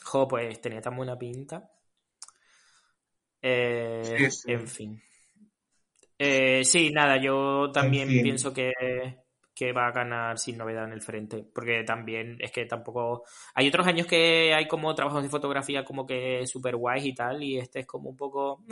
B: Jo, pues tenía tan buena pinta. Eh, en fin. Eh, sí, nada, yo también pienso que, va a ganar sin novedad en el frente, porque también es que tampoco... Hay otros años que hay como trabajos de fotografía como que super guays y tal, y este es como un poco...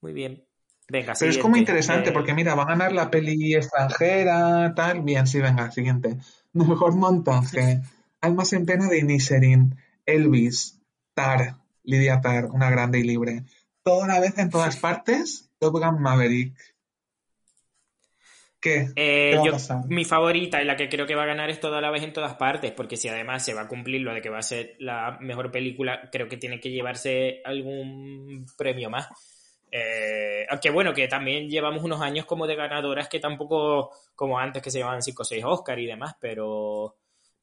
B: muy bien. Venga,
C: Pero es como interesante, porque mira, va a ganar la peli extranjera, tal. Bien, sí, venga, siguiente. Mejor montaje. Almas en pena de Inisherin, Elvis, Tar, Lidia Tar, una grande y libre. Toda la vez en todas partes, Top Gun Maverick. ¿Qué?
B: Eh, mi favorita y la que creo que va a ganar es toda la vez en todas partes, porque si además se va a cumplir lo de que va a ser la mejor película, creo que tiene que llevarse algún premio más. Eh, aunque bueno, que también llevamos unos años como de ganadoras que tampoco, como antes que se llamaban 5 o 6 Oscar y demás, pero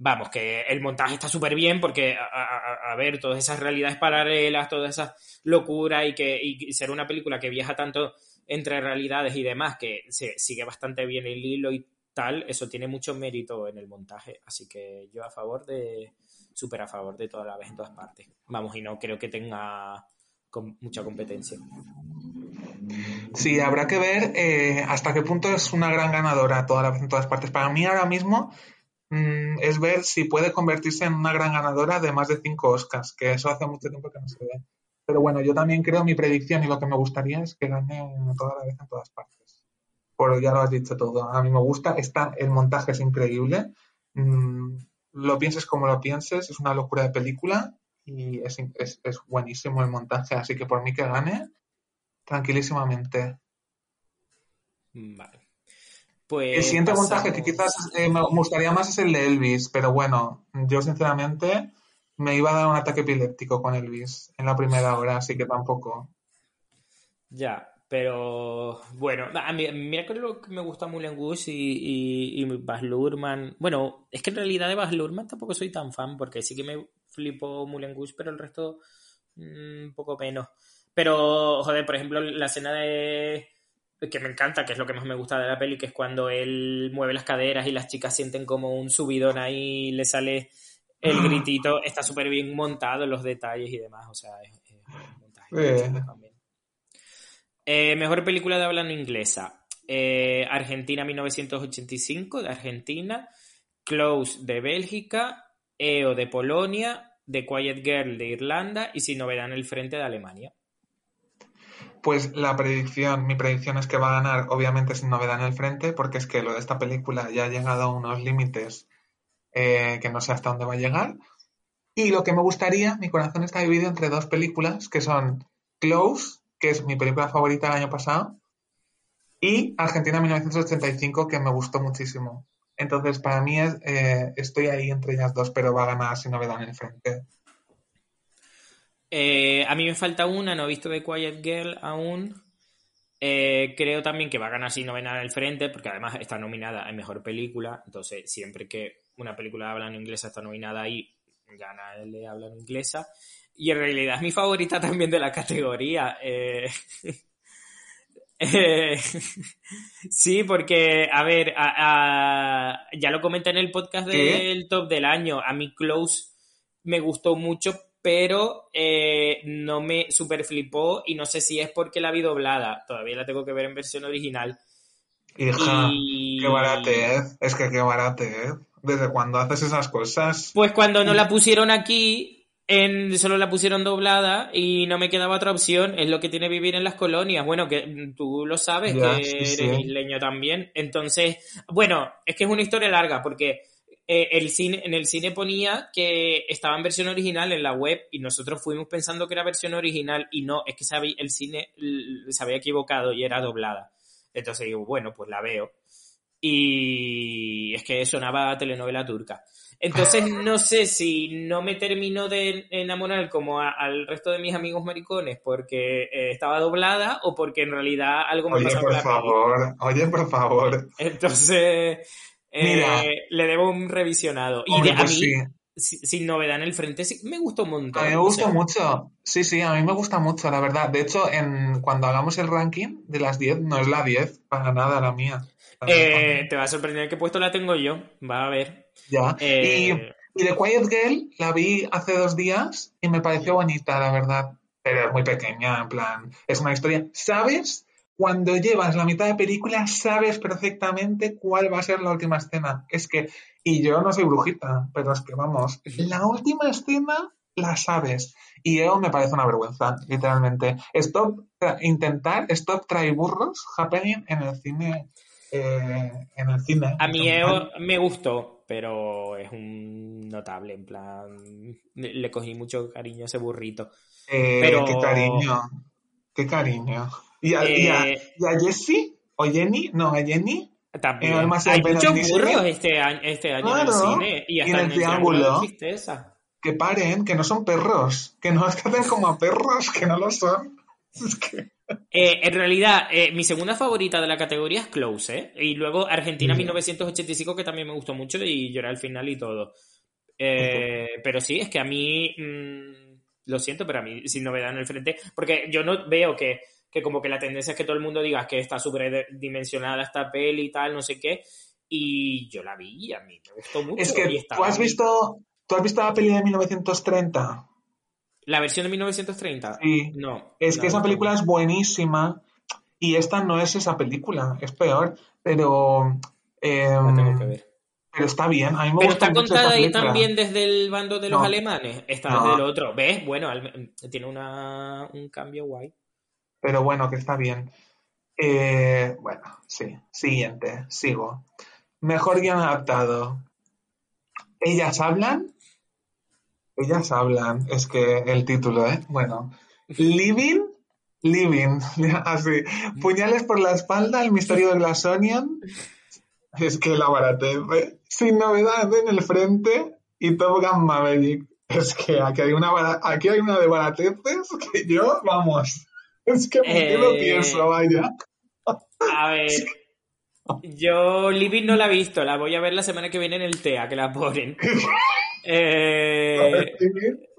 B: vamos, que el montaje está súper bien porque, a, ver, todas esas realidades paralelas, todas esas locuras y que y ser una película que viaja tanto entre realidades y demás, que se, sigue bastante bien el hilo y tal, eso tiene mucho mérito en el montaje. Así que yo a favor de, súper a favor de toda la vez en todas partes. Vamos, y no creo que tenga mucha competencia.
C: Sí, habrá que ver eh, hasta qué punto es una gran ganadora toda la, en todas partes. Para mí ahora mismo mm, es ver si puede convertirse en una gran ganadora de más de cinco Oscars, que eso hace mucho tiempo que no se ve. Pero bueno, yo también creo mi predicción y lo que me gustaría es que gane toda la vez en todas partes. Por ya lo has dicho todo. A mí me gusta, está, el montaje es increíble. Mm, lo pienses como lo pienses, es una locura de película y es, es, buenísimo el montaje, así que por mí que gane, tranquilísimamente.
B: Vale. Pues
C: el siguiente montaje que quizás eh, me gustaría más es el de Elvis, pero bueno, yo sinceramente me iba a dar un ataque epiléptico con Elvis en la primera hora, así que tampoco.
B: Ya, pero bueno, a mí, mira que lo que me gusta Mulan Gus y, y, y Baz Luhrmann. Bueno, es que en realidad de Baz Luhrmann tampoco soy tan fan porque sí que me flipo Mulan Gus, pero el resto mm, un poco menos. Pero, joder, por ejemplo, la escena de que me encanta, que es lo que más me gusta de la peli, que es cuando él mueve las caderas y las chicas sienten como un subidón ahí, le sale el gritito, está súper bien montado los detalles y demás, o sea, es, un montaje también. Eh, mejor película de habla no inglesa. Eh, Argentina 1985 de Argentina. Close de Bélgica. EO de Polonia. The Quiet Girl de Irlanda y Sin Novedad en el Frente de Alemania.
C: Pues la predicción, mi predicción es que va a ganar, obviamente, Sin Novedad en el Frente, porque es que lo de esta película ya ha llegado a unos límites eh, que no sé hasta dónde va a llegar. Y lo que me gustaría, mi corazón está dividido entre dos películas, que son Close, que es mi película favorita del año pasado, y Argentina 1985, que me gustó muchísimo. Entonces, para mí es, eh, estoy ahí entre ellas dos, pero va a ganar sin novedad en el frente.
B: Eh, a mí me falta una, no he visto The Quiet Girl aún. Eh, creo también que va a ganar sin novedad en el frente, porque además está nominada en mejor película. Entonces, siempre que una película de habla inglesa está nominada ahí, gana el de habla inglesa. Y en realidad es mi favorita también de la categoría. Eh, eh, sí, porque, a ver, ya lo comenté en el podcast del top del año. A mí Close me gustó mucho, pero eh, no me super flipó y no sé si es porque la vi doblada. Todavía la tengo que ver en versión original.
C: Hija, qué barate, ¿eh? Es que qué barate, ¿eh? ¿Desde cuándo haces esas cosas?
B: Pues cuando no la pusieron aquí, en, solo la pusieron doblada y no me quedaba otra opción. Es lo que tiene vivir en las colonias. Bueno, que tú lo sabes, que eres isleño también. Entonces, bueno, es que es una historia larga porque eh, el cine, en el cine ponía que estaba en versión original en la web y nosotros fuimos pensando que era versión original y no, es que el cine se había equivocado y era doblada. Entonces digo, bueno, pues la veo y es que sonaba telenovela turca. Entonces no sé si no me terminó de enamorar como al resto de mis amigos maricones porque eh, estaba doblada o porque en realidad algo me
C: oye, por favor, Oye, por favor.
B: Entonces eh, le debo un revisionado. y de, a mí, sin novedad en el frente, sí, me gustó un montón.
C: A mí me gustó mucho. Sí, sí, a mí me gusta mucho, la verdad. De hecho, en, cuando hagamos el ranking de las 10, no es la 10 para nada la mía.
B: Eh, te va a sorprender qué puesto la tengo yo. Va a ver.
C: Ya. Eh, y, The Quiet Girl la vi hace dos días y me pareció bonita, la verdad. Pero es muy pequeña, en plan. Es una historia. ¿Sabes? Cuando llevas la mitad de película, sabes perfectamente cuál va a ser la última escena. Es que. Y yo no soy brujita, pero es que vamos. La última escena la sabes. Y eso me parece una vergüenza, literalmente. Stop, intentar, stop trae burros happening en el cine eh, en el cine.
B: A mí me gustó, pero es un notable, en plan, le cogí mucho cariño a ese burrito.
C: Eh,
B: pero...
C: Qué cariño, qué cariño. ¿Y a, y a, eh, Jessie? ¿O Jenny? No, a Jenny.
B: También. Hay muchos burros este año, este año en el cine. Y hasta
C: en el, triángulo. Que paren, que no son perros. Que no hacen como a perros, que no lo son. Es que...
B: Eh, en realidad, eh, mi segunda favorita de la categoría es Close, ¿eh? Y luego Argentina 1985, que también me gustó mucho y lloré al final y todo. Eh, pero sí, es que a mí, mm, lo siento, pero a mí sin novedad en el frente, porque yo no veo que, como que la tendencia es que todo el mundo diga que está dimensionada esta peli y tal, no sé qué, y yo la vi y a mí me gustó mucho.
C: Es que tú has visto, tú has visto la peli de 1930.
B: ¿La versión de 1930?
C: Sí.
B: No.
C: Es que esa película es buenísima y esta no es esa película, es peor, pero... Em, tengo que ver. Pero está bien, a mí me
B: Pero está contada ahí también desde el bando de los alemanes. Está desde el otro. ¿Ves? Bueno, tiene una, un cambio guay.
C: Pero bueno, que está bien. Eh, bueno, sí. Siguiente, sigo. Mejor guion adaptado. Ellas hablan ellas hablan, es que el título, ¿eh? Bueno, Living, Living, así, puñales por la espalda, el misterio de Glass Onion, es que la baratez, sin novedad en el frente y Top Gun Maverick. Es que aquí hay una, aquí hay una de barateces que yo, vamos, es que me lo eh, pienso, vaya.
B: A ver, yo Living no la he visto, la voy a ver la semana que viene en el TEA, que la ponen.
C: Eh...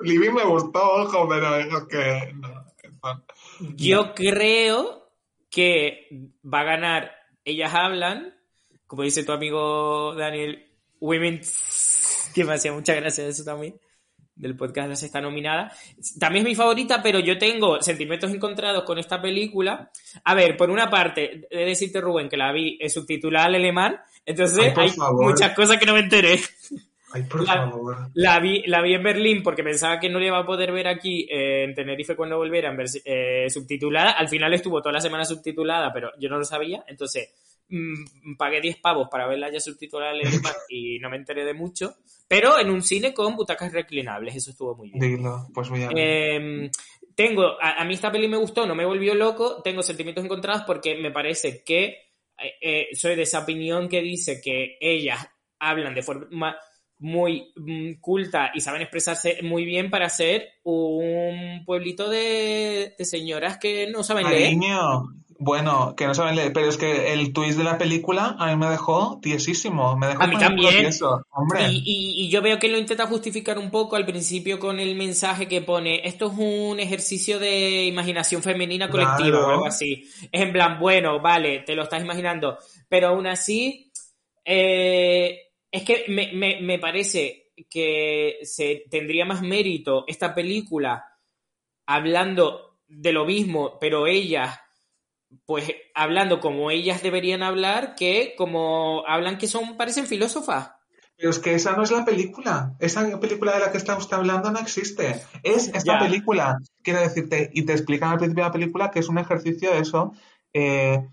C: Libby me gustó, ojo, pero es que.
B: Yo creo que va a ganar Ellas Hablan, como dice tu amigo Daniel Women, que me hacía muchas gracias eso también, del podcast de está nominada. También es mi favorita, pero yo tengo sentimientos encontrados con esta película. A ver, por una parte, he de decirte, Rubén, que la vi subtitulada al alemán, entonces hay muchas cosas que no me enteré.
C: Ay, por
B: La-
C: favor.
B: La vi, la vi en Berlín porque pensaba que no le iba a poder ver aquí eh, en Tenerife cuando volviera en eh, subtitulada. Al final estuvo toda la semana subtitulada, pero yo no lo sabía. Entonces mm, pagué 10 pavos para verla ya subtitulada en alemán y no me enteré de mucho. Pero en un cine con butacas reclinables, eso estuvo muy bien.
C: Dilo, pues voy a.
B: Eh, tengo, a, a mí esta peli me gustó, no me volvió loco, tengo sentimientos encontrados porque me parece que eh, eh, soy de esa opinión que dice que ellas hablan de forma muy mm, culta y saben expresarse muy bien para ser un pueblito de, de señoras que no saben leer.
C: Bueno, que no saben leer, pero es que el twist de la película a mí me dejó tiesísimo. Me dejó
B: A mí también.
C: tieso, hombre.
B: Y, y- y yo veo que lo intenta justificar un poco al principio con el mensaje que pone, esto es un ejercicio de imaginación femenina colectiva
C: Claro.
B: o algo así. Es en plan, bueno, vale, te lo estás imaginando, pero aún así, eh, es que me, me- me parece que se tendría más mérito esta película hablando de lo mismo, pero ellas pues hablando como ellas deberían hablar, que como hablan que son, parecen filósofas.
C: Pero es que esa no es la película. Esa película de la que está usted hablando no existe. Es esta
B: Ya.
C: película. Quiero decirte, y te explican al principio de la película que es un ejercicio de eso. Eh,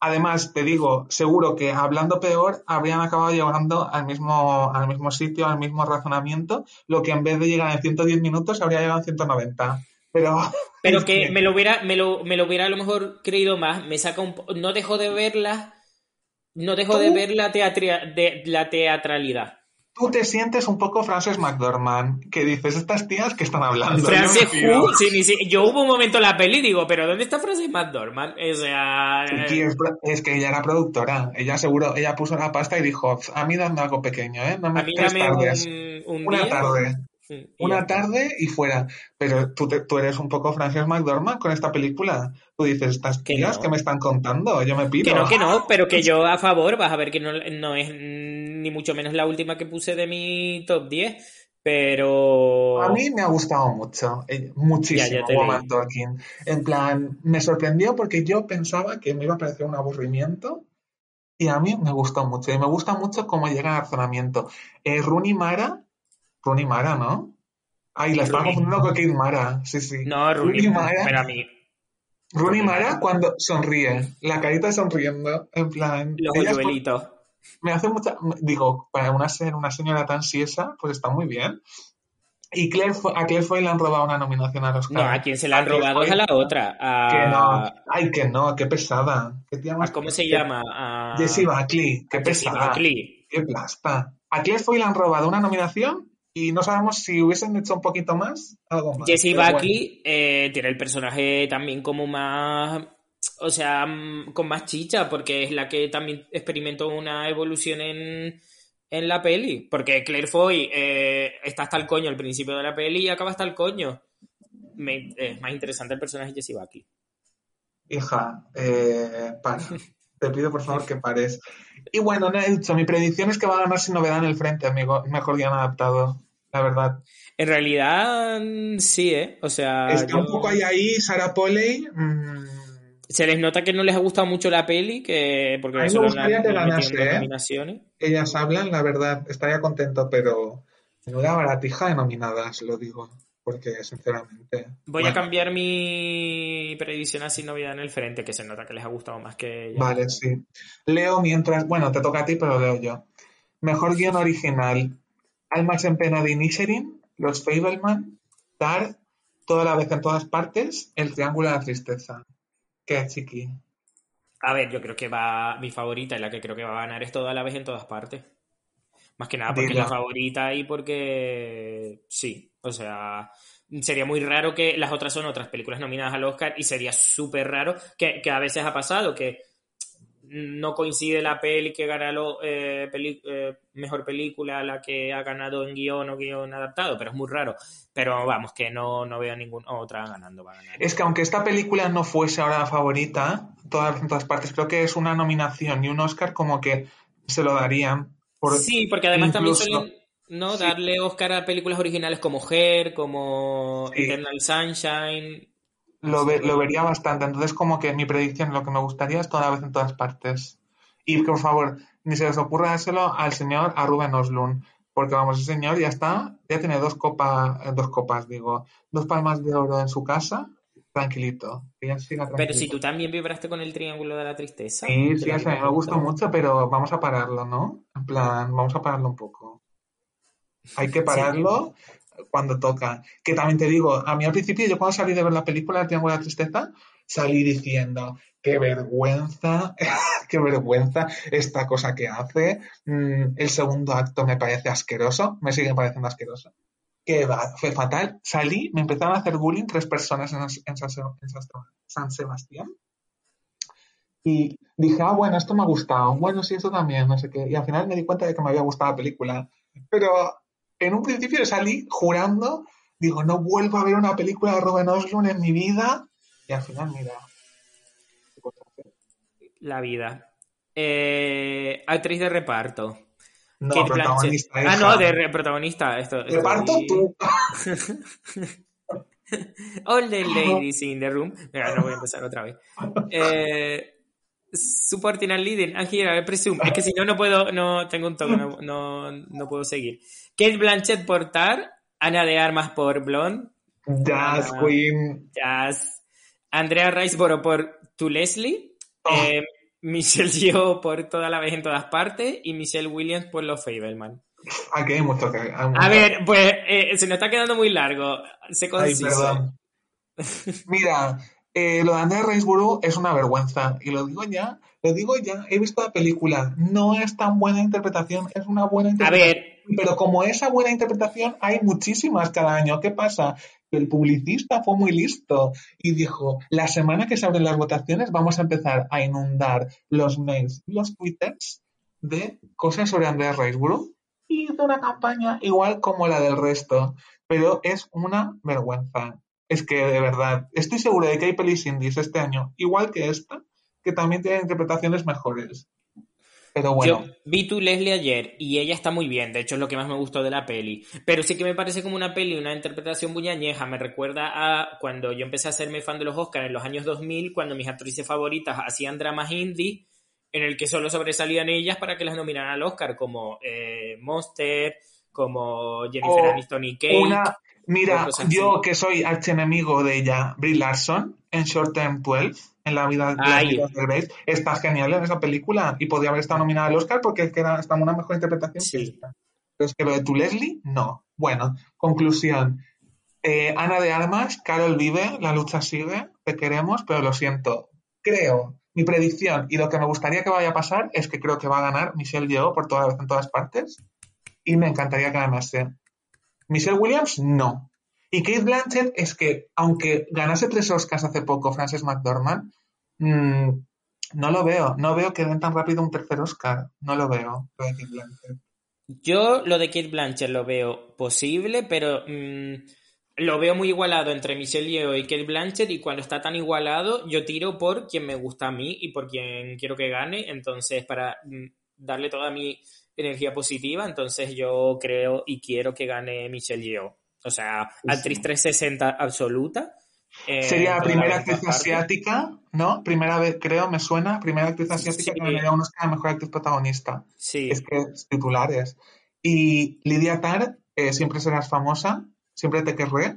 C: además, te digo, seguro que hablando peor habrían acabado llegando al mismo, al mismo sitio, al mismo razonamiento, lo que en vez de llegar en 110 minutos habría llegado en 190. Pero,
B: Pero que me lo hubiera, me lo, me lo hubiera a lo mejor creído más, me saca un no dejo de verla, no dejo de ver la, teatria- de, la teatralidad.
C: tú te sientes un poco Frances McDormand, que dices, estas tías que están hablando. Yo
B: Frances. Hu, sí, ni si- yo hubo un momento en la peli y digo, pero ¿dónde está Frances McDormand? O sea,
C: es, que ella era productora. Ella seguro, ella puso la pasta y dijo, a mí dame algo pequeño, ¿eh? Dame
B: a mí dame
C: tardes.
B: un, un
C: Una
B: día.
C: tarde.
B: Ya
C: Una tarde y fuera. Pero tú, te- tú eres un poco Frances McDormand con esta película. Tú dices, estas tías
B: no.
C: que me están contando, yo me pido.
B: Que no, que no, pero que yo a favor, vas a ver que no, no es ni mucho menos la última que puse de mi top 10, pero...
C: A mí me ha gustado mucho, eh, muchísimo,
B: Ya,
C: Woman. Talking. En plan, me sorprendió porque yo pensaba que me iba a parecer un aburrimiento y a mí me gustó mucho. Y me gusta mucho cómo llega al razonamiento. Eh, Rooney Mara, Rooney Mara, ¿no? Ay, la estaba
B: Rooney.
C: confundiendo con Kate Mara, sí, sí.
B: No, Rooney,
C: Mara,
B: pero a mí,
C: Rooney Mara cuando sonríe, la carita sonriendo, en plan,
B: los hoyuelitos.
C: me hace mucha, digo, para una ser una señora tan siesa, pues está muy bien. Y Claire, a Claire Foy le han robado una nominación a los
B: No, a quien se la han robado es a
C: Foy.
B: la otra. A,
C: Que no, ay, que no, qué pesada. ¿Qué tía
B: a-
C: más-
B: ¿Cómo se
C: qué-
B: llama? A
C: Jessie Buckley, qué
B: a Jessie
C: pesada.
B: Buckley.
C: Qué plasta. A Claire Foy le han robado una nominación y no sabemos si hubiesen hecho un poquito más, algo más.
B: Jessie
C: Pero bueno.
B: Buckley eh, tiene el personaje también como más. O sea, mm, con más chicha, porque es la que también experimentó una evolución en, en la peli. Porque Claire Foy eh, está hasta el coño al principio de la peli y acaba hasta el coño. Me- es más interesante el personaje de Jessie Buckley.
C: Hija, eh, para. Te pido por favor que pares. Y bueno, no he dicho, mi predicción es que va a ganar sin novedad en el frente, amigo. Mejor guion adaptado, la verdad.
B: En realidad, mm, sí, ¿eh? O sea,
C: Está
B: yo-
C: un poco ahí ahí, Sarah Polley. mm,
B: se les nota que no les ha gustado mucho la peli, que porque
C: A mí me gustaría que ganase, ¿eh? ellas hablan, la verdad, estaría contento, pero menuda baratija de nominadas, lo digo. Porque, sinceramente.
B: Voy
C: bueno,
B: a cambiar mi predicción a Sin Novedad en el frente, que se nota que les ha gustado más que ella.
C: Vale, sí. Leo mientras. Bueno, te toca a ti, pero leo yo. Mejor guion original: Almas en pena de Inisherin, Los Fableman, Tar, Toda la vez en todas partes, El Triángulo de la Tristeza. ¿Qué, chiqui?
B: A ver, yo creo que va mi favorita y la que creo que va a ganar es toda la vez en todas partes. Más que nada porque
C: Dila.
B: es la favorita y porque sí, o sea, sería muy raro que las otras son otras películas nominadas al Oscar y sería súper raro que, que a veces ha pasado que no coincide la peli que gana lo, eh, peli- eh, mejor película la que ha ganado en guion o guion adaptado, pero es muy raro. Pero vamos, que no, no veo ninguna otra ganando, va a ganar.
C: Es que aunque esta película no fuese ahora la favorita, toda la vez en todas partes, creo que es una nominación y un Oscar como que se lo darían. Por,
B: Sí, porque además
C: incluso-
B: también suelen ¿no?
C: Sí.
B: darle Oscar a películas originales como Her, como
C: Sí.
B: Eternal Sunshine.
C: Lo, ve- lo vería bastante. Entonces, como que mi predicción, lo que me gustaría es toda la vez en todas partes. Y por favor, ni se les ocurra dárselo al señor, a Ruben Oslund. porque vamos, el señor ya está, ya tiene dos copas, eh, dos copas, digo, dos palmas de oro en su casa, tranquilito, que ya siga
B: Pero si tú también vibraste con el triángulo de la tristeza.
C: Sí, sí, sea,
B: que
C: me gustó mucho, pero vamos a pararlo, ¿no? En plan, vamos a pararlo un poco. Hay que pararlo cuando toca. Que también te digo, a mí al principio, yo cuando salí de ver la película El Triángulo de la Tristeza, salí diciendo, qué vergüenza, qué vergüenza esta cosa que hace. Mm, el segundo acto me parece asqueroso, me sigue pareciendo asqueroso. Que va, fue fatal. Salí, me empezaron a hacer bullying tres personas en, en San, en San Sebastián. Y dije, ah, bueno, esto me ha gustado. Bueno, sí, esto también, no sé qué. Y al final me di cuenta de que me había gustado la película. Pero en un principio salí jurando, digo, no vuelvo a ver una película de Ruben Östlund en mi vida. Y al final, mira.
B: La vida. Eh, actriz de reparto.
C: No,
B: Kate
C: protagonista.
B: Ah, no, de re- protagonista. Esto, estoy-
C: Reparto tú.
B: All the ladies in the room. Mira, no voy a empezar otra vez. Eh, supporting and leading. And here I presume. Es que si no, no puedo, no tengo un toque, no, no, no puedo seguir. Kate Blanchett por Tar, Ana de Armas por Blonde,
C: Jazz
B: Ah.
C: Queen.
B: Jazz, Andrea Riceboro por To Leslie,
C: Oh.
B: eh, Michelle Yeoh por Toda la vez en todas partes y Michelle Williams por Los Fableman.
C: Aquí hay mucho que. hay
B: A ver, pues eh, se nos está quedando muy largo. Se
C: Ay, perdón. Mira, eh, lo de Andrea Riseborough es una vergüenza. Y lo digo ya, lo digo ya. He visto la película. No es tan buena interpretación, es una buena
B: A
C: interpretación.
B: ver,
C: Pero como esa buena interpretación, hay muchísimas cada año. ¿Qué pasa? El publicista fue muy listo y dijo, la semana que se abren las votaciones vamos a empezar a inundar los mails y los twitters de cosas sobre Andrea Riseborough. Y hizo una campaña igual como la del resto. Pero es una vergüenza. Es que de verdad, estoy seguro de que hay pelis indies este año, igual que esta, que también tienen interpretaciones mejores. Pero bueno.
B: Yo vi tu Leslie ayer y ella está muy bien, de hecho es lo que más me gustó de la peli. Pero sí que me parece como una peli, una interpretación muy añeja. Me recuerda a cuando yo empecé a hacerme fan de los Oscars en los años 2000, cuando mis actrices favoritas hacían dramas indie, en el que solo sobresalían ellas para que las nominaran al Oscar, como eh, Monster, como Jennifer Aniston y Kate.
C: Una, mira,
B: así.
C: yo que soy archienemigo de ella, Brie Larson, en Short Term 12, en la vida
B: Ay.
C: vidas de Grace, está genial en esa película y podría haber estado nominada al Oscar porque es que era está una mejor interpretación
B: Sí.
C: que esta. Pero es que lo de tu Leslie, no. Bueno, conclusión. Eh, Ana de Armas, Carol vive, la lucha sigue, te queremos, pero lo siento. Creo, mi predicción y lo que me gustaría que vaya a pasar es que creo que va a ganar Michelle Yeoh por toda vez en todas partes y me encantaría que ganase. Michelle Williams, no. Y Kate Blanchett es que, aunque ganase tres Oscars hace poco Frances McDormand, mm, no lo veo. No veo que den tan rápido un tercer Oscar. No lo veo. lo de Kate.
B: Yo lo de Kate Blanchett lo veo posible, pero mm, lo veo muy igualado entre Michelle Yeoh y Kate Blanchett y cuando está tan igualado yo tiro por quien me gusta a mí y por quien quiero que gane, entonces para mm, darle toda mi energía positiva, entonces yo creo y quiero que gane Michelle Yeoh. O sea,
C: Sí,
B: actriz
C: sí.
B: 360 absoluta. eh,
C: Sería la primera actriz asiática, ¿no? Primera vez, creo, me suena. Primera actriz asiática
B: Sí.
C: que ganaría un Oscar a Mejor Actriz Protagonista.
B: Sí.
C: Es que es titulares. Y Lidia Tar, eh, siempre serás famosa, siempre te querré,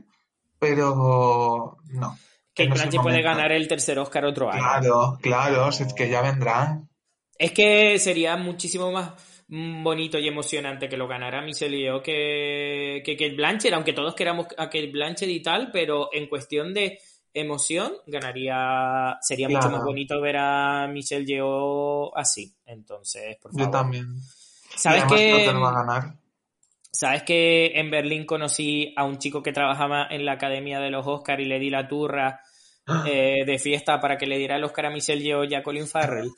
C: pero no. El
B: Blanchett puede ganar el tercer Oscar otro año.
C: Claro, claro, es que ya vendrán.
B: Es que sería muchísimo más bonito y emocionante que lo ganara Michelle Yeoh que, que Kate Blanchett, aunque todos queramos a Kate Blanchett y tal, pero en cuestión de emoción ganaría, sería mucho más bonito ver a Michelle Yeoh así. Entonces, por favor.
C: Yo también.
B: ¿Sabes que,
C: va a ganar.
B: ¿Sabes que en Berlín conocí a un chico que trabajaba en la Academia de los Oscars y le di la turra eh, de fiesta para que le diera el Oscar a Michelle Yeoh y a Colin Farrell?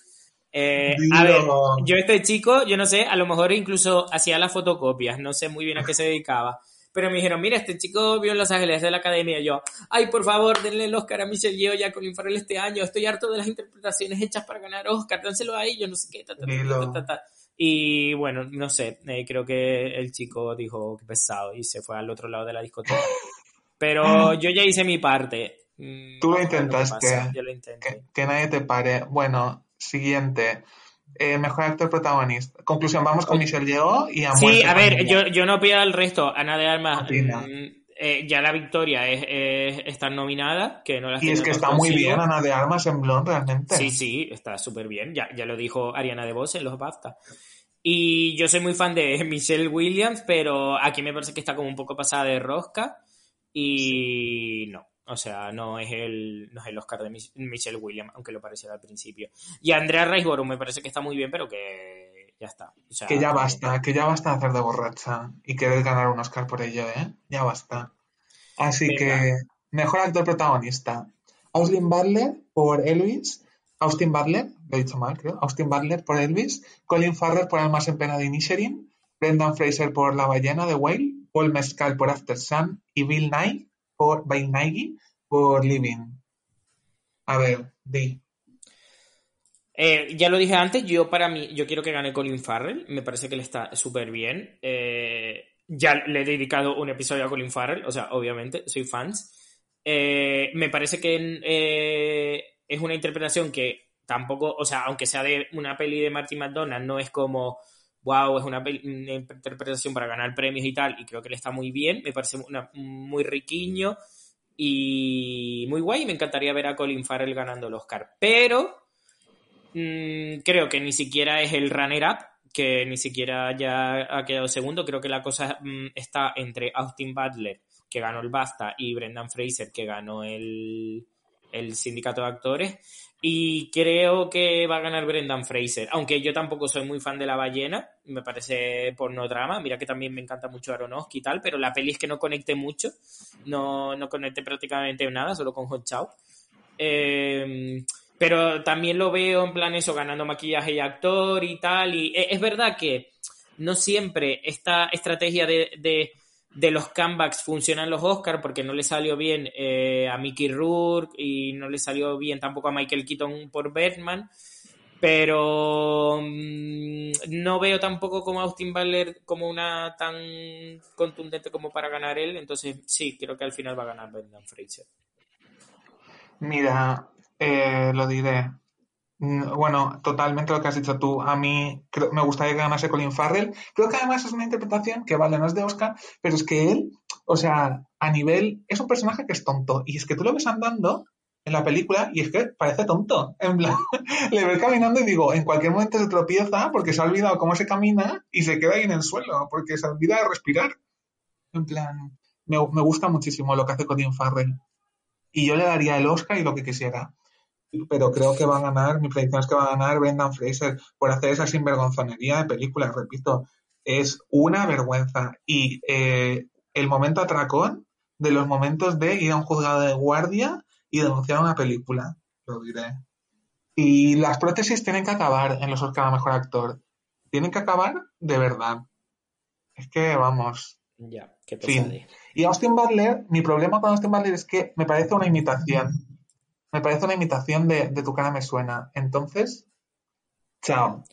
B: Eh, a ver, yo este chico, yo no sé, a lo mejor incluso hacía las fotocopias, no sé muy bien a qué se dedicaba. Pero me dijeron, mira, este chico vio en Los Ángeles de la academia. Y yo, ay, por favor, denle el Oscar a Michelle Yeoh y a Colin Farrell este año. Estoy harto de las interpretaciones hechas para ganar Oscar. Dánselo a ellos, no sé qué. ta, ta, ta. Y bueno, no sé, eh, creo que el chico dijo que pesado y se fue al otro lado de la discoteca. Pero yo ya hice mi parte. Mm,
C: Tú lo intentaste.
B: Yo lo intenté.
C: Que, que nadie te pare. Bueno, siguiente. eh, mejor actor protagonista. Conclusión, vamos con Michelle Yeoh y a
B: Sí, a ver, yo, yo no pido al resto. Ana de Armas, eh, ya la victoria es, es estar nominada, que no la
C: Y es que está muy bien Ana de Armas en Blonde, realmente.
B: Sí, sí, está súper bien. Ya, ya lo dijo Ariana DeVos en los BAFTA. Y yo soy muy fan de Michelle Williams, pero aquí me parece que está como un poco pasada de rosca. Y no, o sea, no es el, no es el Oscar de Mich- Michelle Williams, aunque lo pareciera al principio. Y Andrea Riseborough me parece que está muy bien, pero que ya está. O sea,
C: Que ya basta, que ya basta de hacer de borracha y querer ganar un Oscar por ello, ¿eh? Ya basta. Así
B: Venga.
C: que, mejor actor protagonista. Austin Butler por Elvis. Austin Butler, lo he dicho mal, creo. Austin Butler por Elvis. Colin Farrell por Almas en pena de Inisherin. Brendan Fraser por La ballena de Whale. Paul Mescal por After Sun. Y Bill Nye por, Bill Nighy por Living. A ver, di.
B: Eh, ya lo dije antes, yo para mí, yo quiero que gane Colin Farrell, me parece que le está súper bien. Eh, ya le he dedicado un episodio a Colin Farrell, o sea, obviamente, soy fans. Eh, me parece que es una interpretación que tampoco, o sea, aunque sea de una peli de Martin McDonagh, no es como, wow, es una, interpretación para ganar premios y tal, y creo que le está muy bien, me parece una- muy riquiño y muy guay, me encantaría ver a Colin Farrell ganando el Oscar, pero Mm, creo que ni siquiera es el runner-up, que ni siquiera ya ha quedado segundo. Creo que la cosa mm, está entre Austin Butler, que ganó el BAFTA, y Brendan Fraser, que ganó el, el sindicato de actores. Y creo que va a ganar Brendan Fraser, aunque yo tampoco soy muy fan de La ballena, me parece porno drama, mira que también me encanta mucho Aronofsky y tal, pero la peli es que no conecte mucho, no, no conecte prácticamente nada, solo con Hot Chow. Eh, pero también lo veo en plan eso, ganando maquillaje y actor y tal. Y e- es verdad que no siempre esta estrategia de, de los comebacks funciona en los Oscars porque no le salió bien eh, a Mickey Rourke y no le salió bien tampoco a Michael Keaton por Batman. Pero mm, no veo tampoco como Austin Butler como una tan contundente como para ganar él. Entonces sí, creo que al final va a ganar Brendan Fraser.
C: Mira, eh, lo diré. Mm, Bueno, totalmente lo que has dicho tú. A mí me gustaría que ganase Colin Farrell. Creo que además es una interpretación que, vale, no es de Oscar, pero es que él, o sea, a nivel, es un personaje que es tonto. Y es que tú lo ves andando en la película y es que parece tonto. En plan, le ves caminando y digo, en cualquier momento se tropieza porque se ha olvidado cómo se camina y se queda ahí en el suelo porque se olvida de respirar. En plan, me, me gusta muchísimo lo que hace Colin Farrell. Y yo le daría el Oscar y lo que quisiera pero creo que va a ganar, mi predicción es que va a ganar Brendan Fraser por hacer esa sinvergonzonería de película, repito, es una vergüenza. Y eh, el momento atracón de los momentos de ir a un juzgado de guardia y denunciar una película, lo diré. Y las prótesis tienen que acabar en los Oscar a Mejor Actor. Tienen que acabar de verdad. Es que, vamos,
B: Ya, qué
C: Fin. y Austin Butler, mi problema con Austin Butler es que me parece una imitación. Me parece una imitación de, de tu cara me suena. Entonces, chao.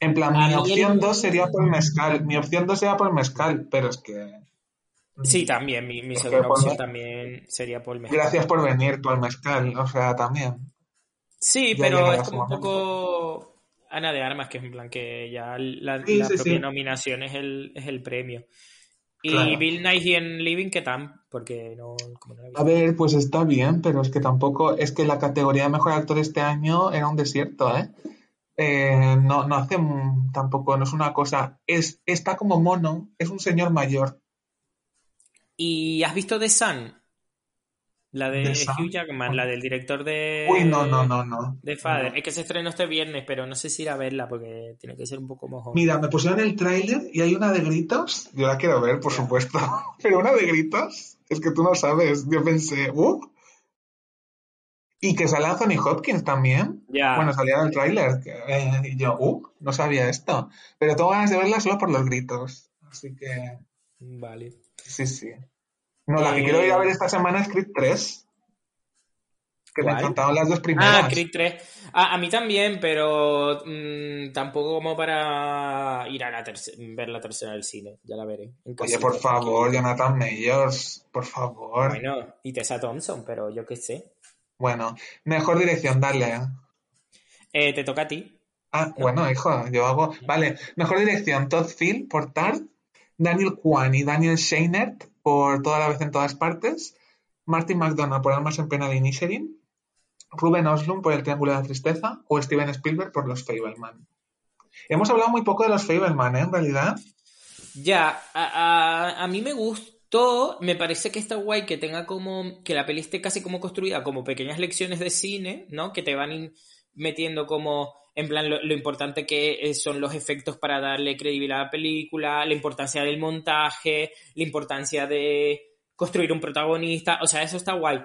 C: En plan, mi opción
B: el-
C: 2 sería por mezcal. Mi opción 2 sería por mezcal, pero es que.
B: Sí, también, mi, mi
C: que
B: segunda opción también sería Paul Mescal.
C: Gracias por venir, Paul Mezcal. O sea, también.
B: Sí,
C: Ya
B: pero es como un poco Ana de Armas, que es en plan que ya la,
C: Sí,
B: la
C: sí,
B: propia
C: sí.
B: nominación es el, es el premio. Y
C: Claro.
B: Bill Nighy en Living, ¿qué tal? Porque no, como visto.
C: A ver, pues está bien, pero es que tampoco. Es que la categoría de mejor actor este año era un desierto, ¿eh? Eh, no, no hace tampoco, no es una cosa. Es, está como mono, es un señor mayor.
B: ¿Y has visto The Sun? La de
C: The Sun.
B: Hugh Jackman, la del director de...
C: Uy, no, no, no, no.
B: De Father.
C: No.
B: Es que se estrenó este viernes, pero no sé si ir a verla porque tiene que ser un poco mojón.
C: Mira, me pusieron el tráiler y hay una de gritos. Yo la quiero ver, por supuesto. Pero una de gritos, es que tú no sabes. Yo pensé, uh. Y que sale Anthony Hopkins también. Bueno, salía en el tráiler. eh, y yo, uh, no sabía esto. Pero tengo ganas de verla solo por los gritos. Así que,
B: Vale.
C: sí, sí. No, la que
B: Eh,
C: quiero ir a ver esta semana es Creed 3. Que me
B: ¿Cuál?
C: encantaban las dos primeras.
B: Ah, Creed 3. Ah, a mí también, pero mm, tampoco como para ir a la terce- ver la tercera del cine. Ya la veré.
C: Oye, por favor. Jonathan Mayors, por favor.
B: Bueno, y Tessa Thompson, pero yo qué sé.
C: Bueno, mejor dirección, dale.
B: Eh, te toca a ti.
C: Ah, bueno, hijo, yo hago. Vale, mejor dirección: Todd Field por Tart, Daniel Kwan y Daniel Scheinert por Toda la vez en todas partes, Martin McDonough por Almas en pena de Inisherin, Ruben Oslund por El Triángulo de la Tristeza o Steven Spielberg por Los Fableman. Hemos hablado muy poco de Los Fableman, ¿eh? En realidad.
B: Ya, a, a mí me gustó, me parece que está guay que tenga como, que la peli esté casi como construida como pequeñas lecciones de cine, ¿no? Que te van metiendo como en plan lo, importante que son los efectos para darle credibilidad a la película, la importancia del montaje, la importancia de construir un protagonista, o sea, eso está guay.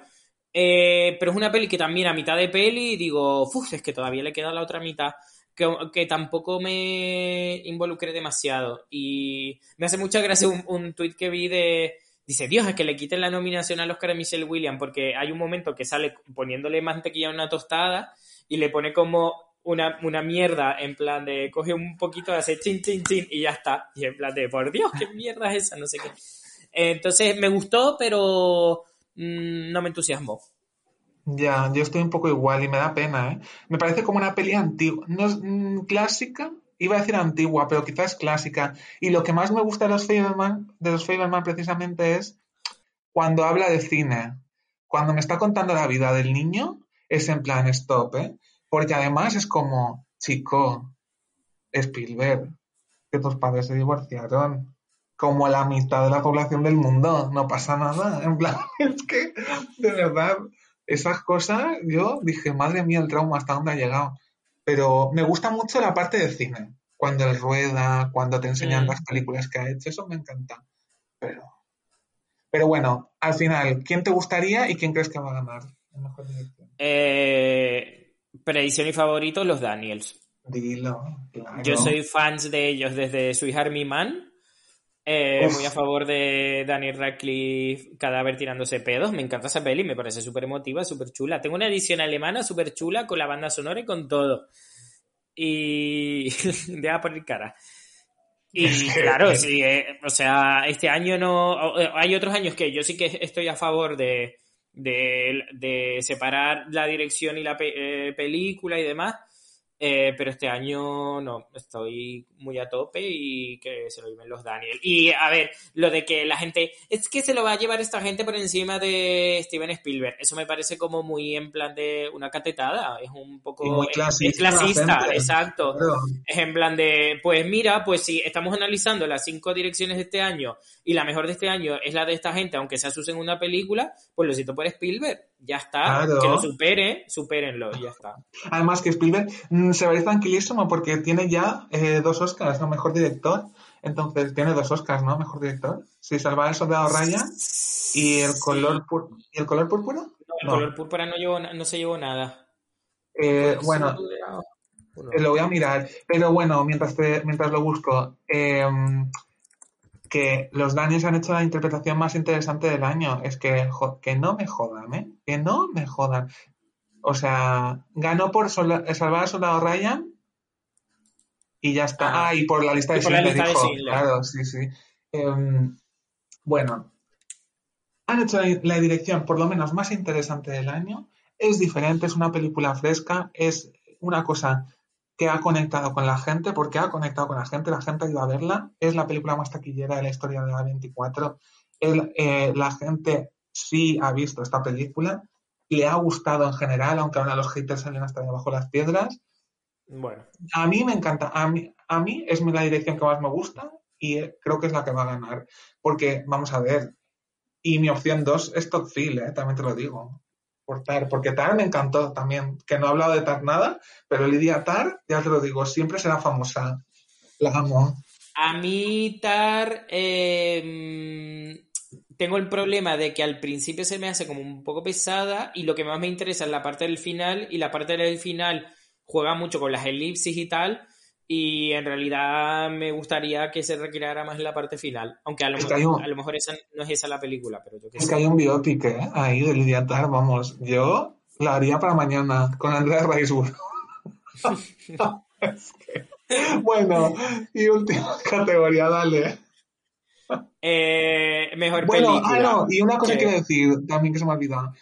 B: Eh, pero es una peli que también a mitad de peli digo, uff, es que todavía le queda la otra mitad, que, que, tampoco me involucré demasiado. Y me hace mucha gracia un, un tuit que vi de, dice, Dios, es que le quiten la nominación al Oscar a Michelle Williams, porque hay un momento que sale poniéndole mantequilla a una tostada y le pone como una, una, mierda en plan de coge un poquito, hace chin, chin, chin y ya está. Y en plan de, por Dios, qué mierda es esa, no sé qué. Entonces me gustó, pero mm, no me entusiasmó.
C: Ya, yo estoy un poco igual y me da pena, ¿eh? Me parece como una peli antigua, no es mm, clásica, iba a decir antigua, pero quizás clásica. Y lo que más me gusta de los Fableman, de los Fableman precisamente es cuando habla de cine. Cuando me está contando la vida del niño, es en plan stop, ¿eh? Porque además es como, chico, Spielberg, que tus padres se divorciaron. Como la mitad de la población del mundo, no pasa nada. En plan, es que, de verdad, esas cosas, yo dije, madre mía, el trauma, ¿hasta dónde ha llegado? Pero me gusta mucho la parte de cine. Cuando él rueda, cuando te enseñan mm. las películas que ha hecho, eso me encanta. Pero, pero bueno, al final, ¿quién te gustaría y quién crees que va a ganar?
B: Eh, Predicción y favorito, los Daniels.
C: Dilo,
B: Yo soy fans de ellos desde Sweet Army Man. Eh, muy a favor de Daniel Radcliffe, cadáver tirándose pedos. Me encanta esa peli, me parece súper emotiva, súper chula. Tengo una edición alemana súper chula con la banda sonora y con todo. Y. Deja poner cara. Y claro, sí, eh, o sea, este año no. Hay otros años que yo sí que estoy a favor de de, de separar la dirección y la eh, película y demás, eh, pero este año no, estoy muy a tope y que se lo lleven los Daniel. Y a ver, lo de que la gente, es que se lo va a llevar esta gente por encima de Steven Spielberg. Eso me parece como muy en plan de una catetada, es un poco...
C: Muy clasista,
B: es clasista, exacto. Es en plan de, pues mira, pues si estamos analizando las cinco direcciones de este año y la mejor de este año es la de esta gente, aunque se asusen una película, pues lo siento por Spielberg. Ya está, que lo supere, supérenlo, ya está.
C: Además que Spielberg mm, se va a ir tranquilísimo porque tiene ya eh, dos Oscars, ¿no? Mejor director. Entonces, tiene dos Oscars, ¿no? Mejor director. Si salva el soldado Ryan y el color ¿Y el color púrpura?
B: No, el color púrpura no, no se llevó nada.
C: Eh, bueno, lo voy a mirar. Pero bueno, mientras, mientras lo busco, eh, que los Daniels han hecho la interpretación más interesante del año. Es que, que no me jodan, ¿eh? Que no me jodan. O sea, ganó por salvar al soldado Ryan y ya está. Ah, y por la lista de Schindler. Claro, sí, sí. Em, bueno, han hecho la dirección por lo menos más interesante del año. Es diferente, es una película fresca, es una cosa que ha conectado con la gente, porque ha conectado con la gente, la gente ha ido a verla, es la película más taquillera de la historia de la 24. Eh, la gente sí ha visto esta película, le ha gustado en general, aunque ahora los haters salen hasta debajo de las piedras.
B: Bueno.
C: A mí me encanta, a mí, a mí es la dirección que más me gusta y eh, creo que es la que va a ganar, porque vamos a ver, y mi opción 2 es Todd Field, eh, también te lo digo por Tar, porque Tar me encantó también, que no he hablado de Tar nada, pero Lidia Tar, ya te lo digo, siempre será famosa. La amo.
B: A mí Tar, em, tengo el problema de que al principio se me hace como un poco pesada y lo que más me interesa es la parte del final y la parte del final juega mucho con las elipsis y tal y en realidad me gustaría que se recreara más en la parte final, aunque a lo, mejor, a lo mejor esa no es esa la película, pero yo que
C: Es que hay un biopic ¿eh? ahí de Lidia Tar, vamos, yo la haría para mañana con Andrea Riseborough. Bueno, y última categoría, dale.
B: Eh, mejor
C: bueno,
B: película.
C: Ah, no, y una cosa que quiero decir también que se me ha olvidado.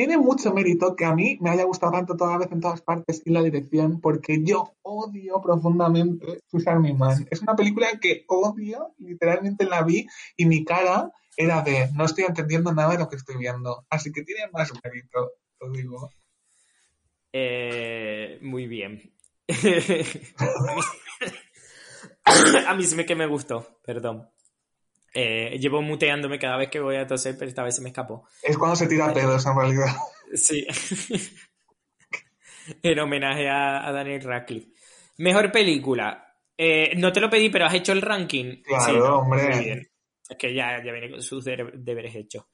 C: Tiene mucho mérito que a mí me haya gustado tanto toda vez en todas partes y la dirección, porque yo odio profundamente Susan Man. Es una película que odio, literalmente la vi y mi cara era de no estoy entendiendo nada de lo que estoy viendo. Así que tiene más mérito, lo digo.
B: Eh, muy bien. a mí sí me que me gustó, perdón. Eh, llevo muteándome cada vez que voy a toser, pero esta vez se me escapó.
C: Es cuando se tira pedos en realidad.
B: Sí. en homenaje a, Daniel Radcliffe. Mejor película. Eh, no te lo pedí, pero has hecho el ranking.
C: Claro, hombre.
B: Es que ya, ya viene con sus deberes hechos.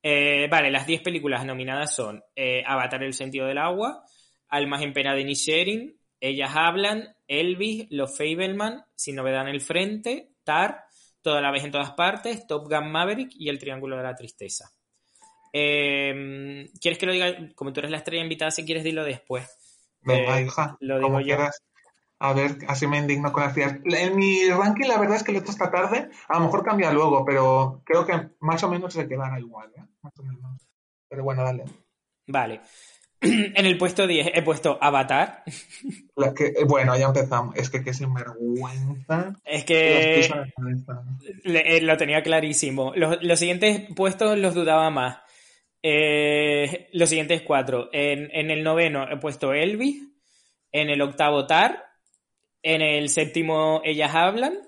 B: Eh, vale, las 10 películas nominadas son Avatar el sentido del agua, Almas en pena de Nisherin, Ellas hablan, Elvis, Los Fableman, Sin novedad en el frente, Tar, Toda la vez en todas partes, Top Gun Maverick y El Triángulo de la Tristeza. Em, ¿Quieres que lo diga? Como tú eres la estrella invitada, si quieres, dilo después.
C: Venga, eh, hija. Lo digo yo. A ver, así me indigno con las tías. En mi ranking, la verdad es que lo he hecho esta tarde. A lo mejor cambia luego, pero creo que más o menos se quedará igual, ¿eh? Más o menos. Pero bueno, dale.
B: Vale. En el puesto 10 he puesto Avatar.
C: que, eh, bueno, ya empezamos. Es que qué sinvergüenza.
B: Es que eh, lo tenía clarísimo. Los, siguientes puestos los dudaba más. Eh, los siguientes cuatro. En, en, el noveno he puesto Elvis. En el octavo Tar. En el séptimo Ellas Hablan.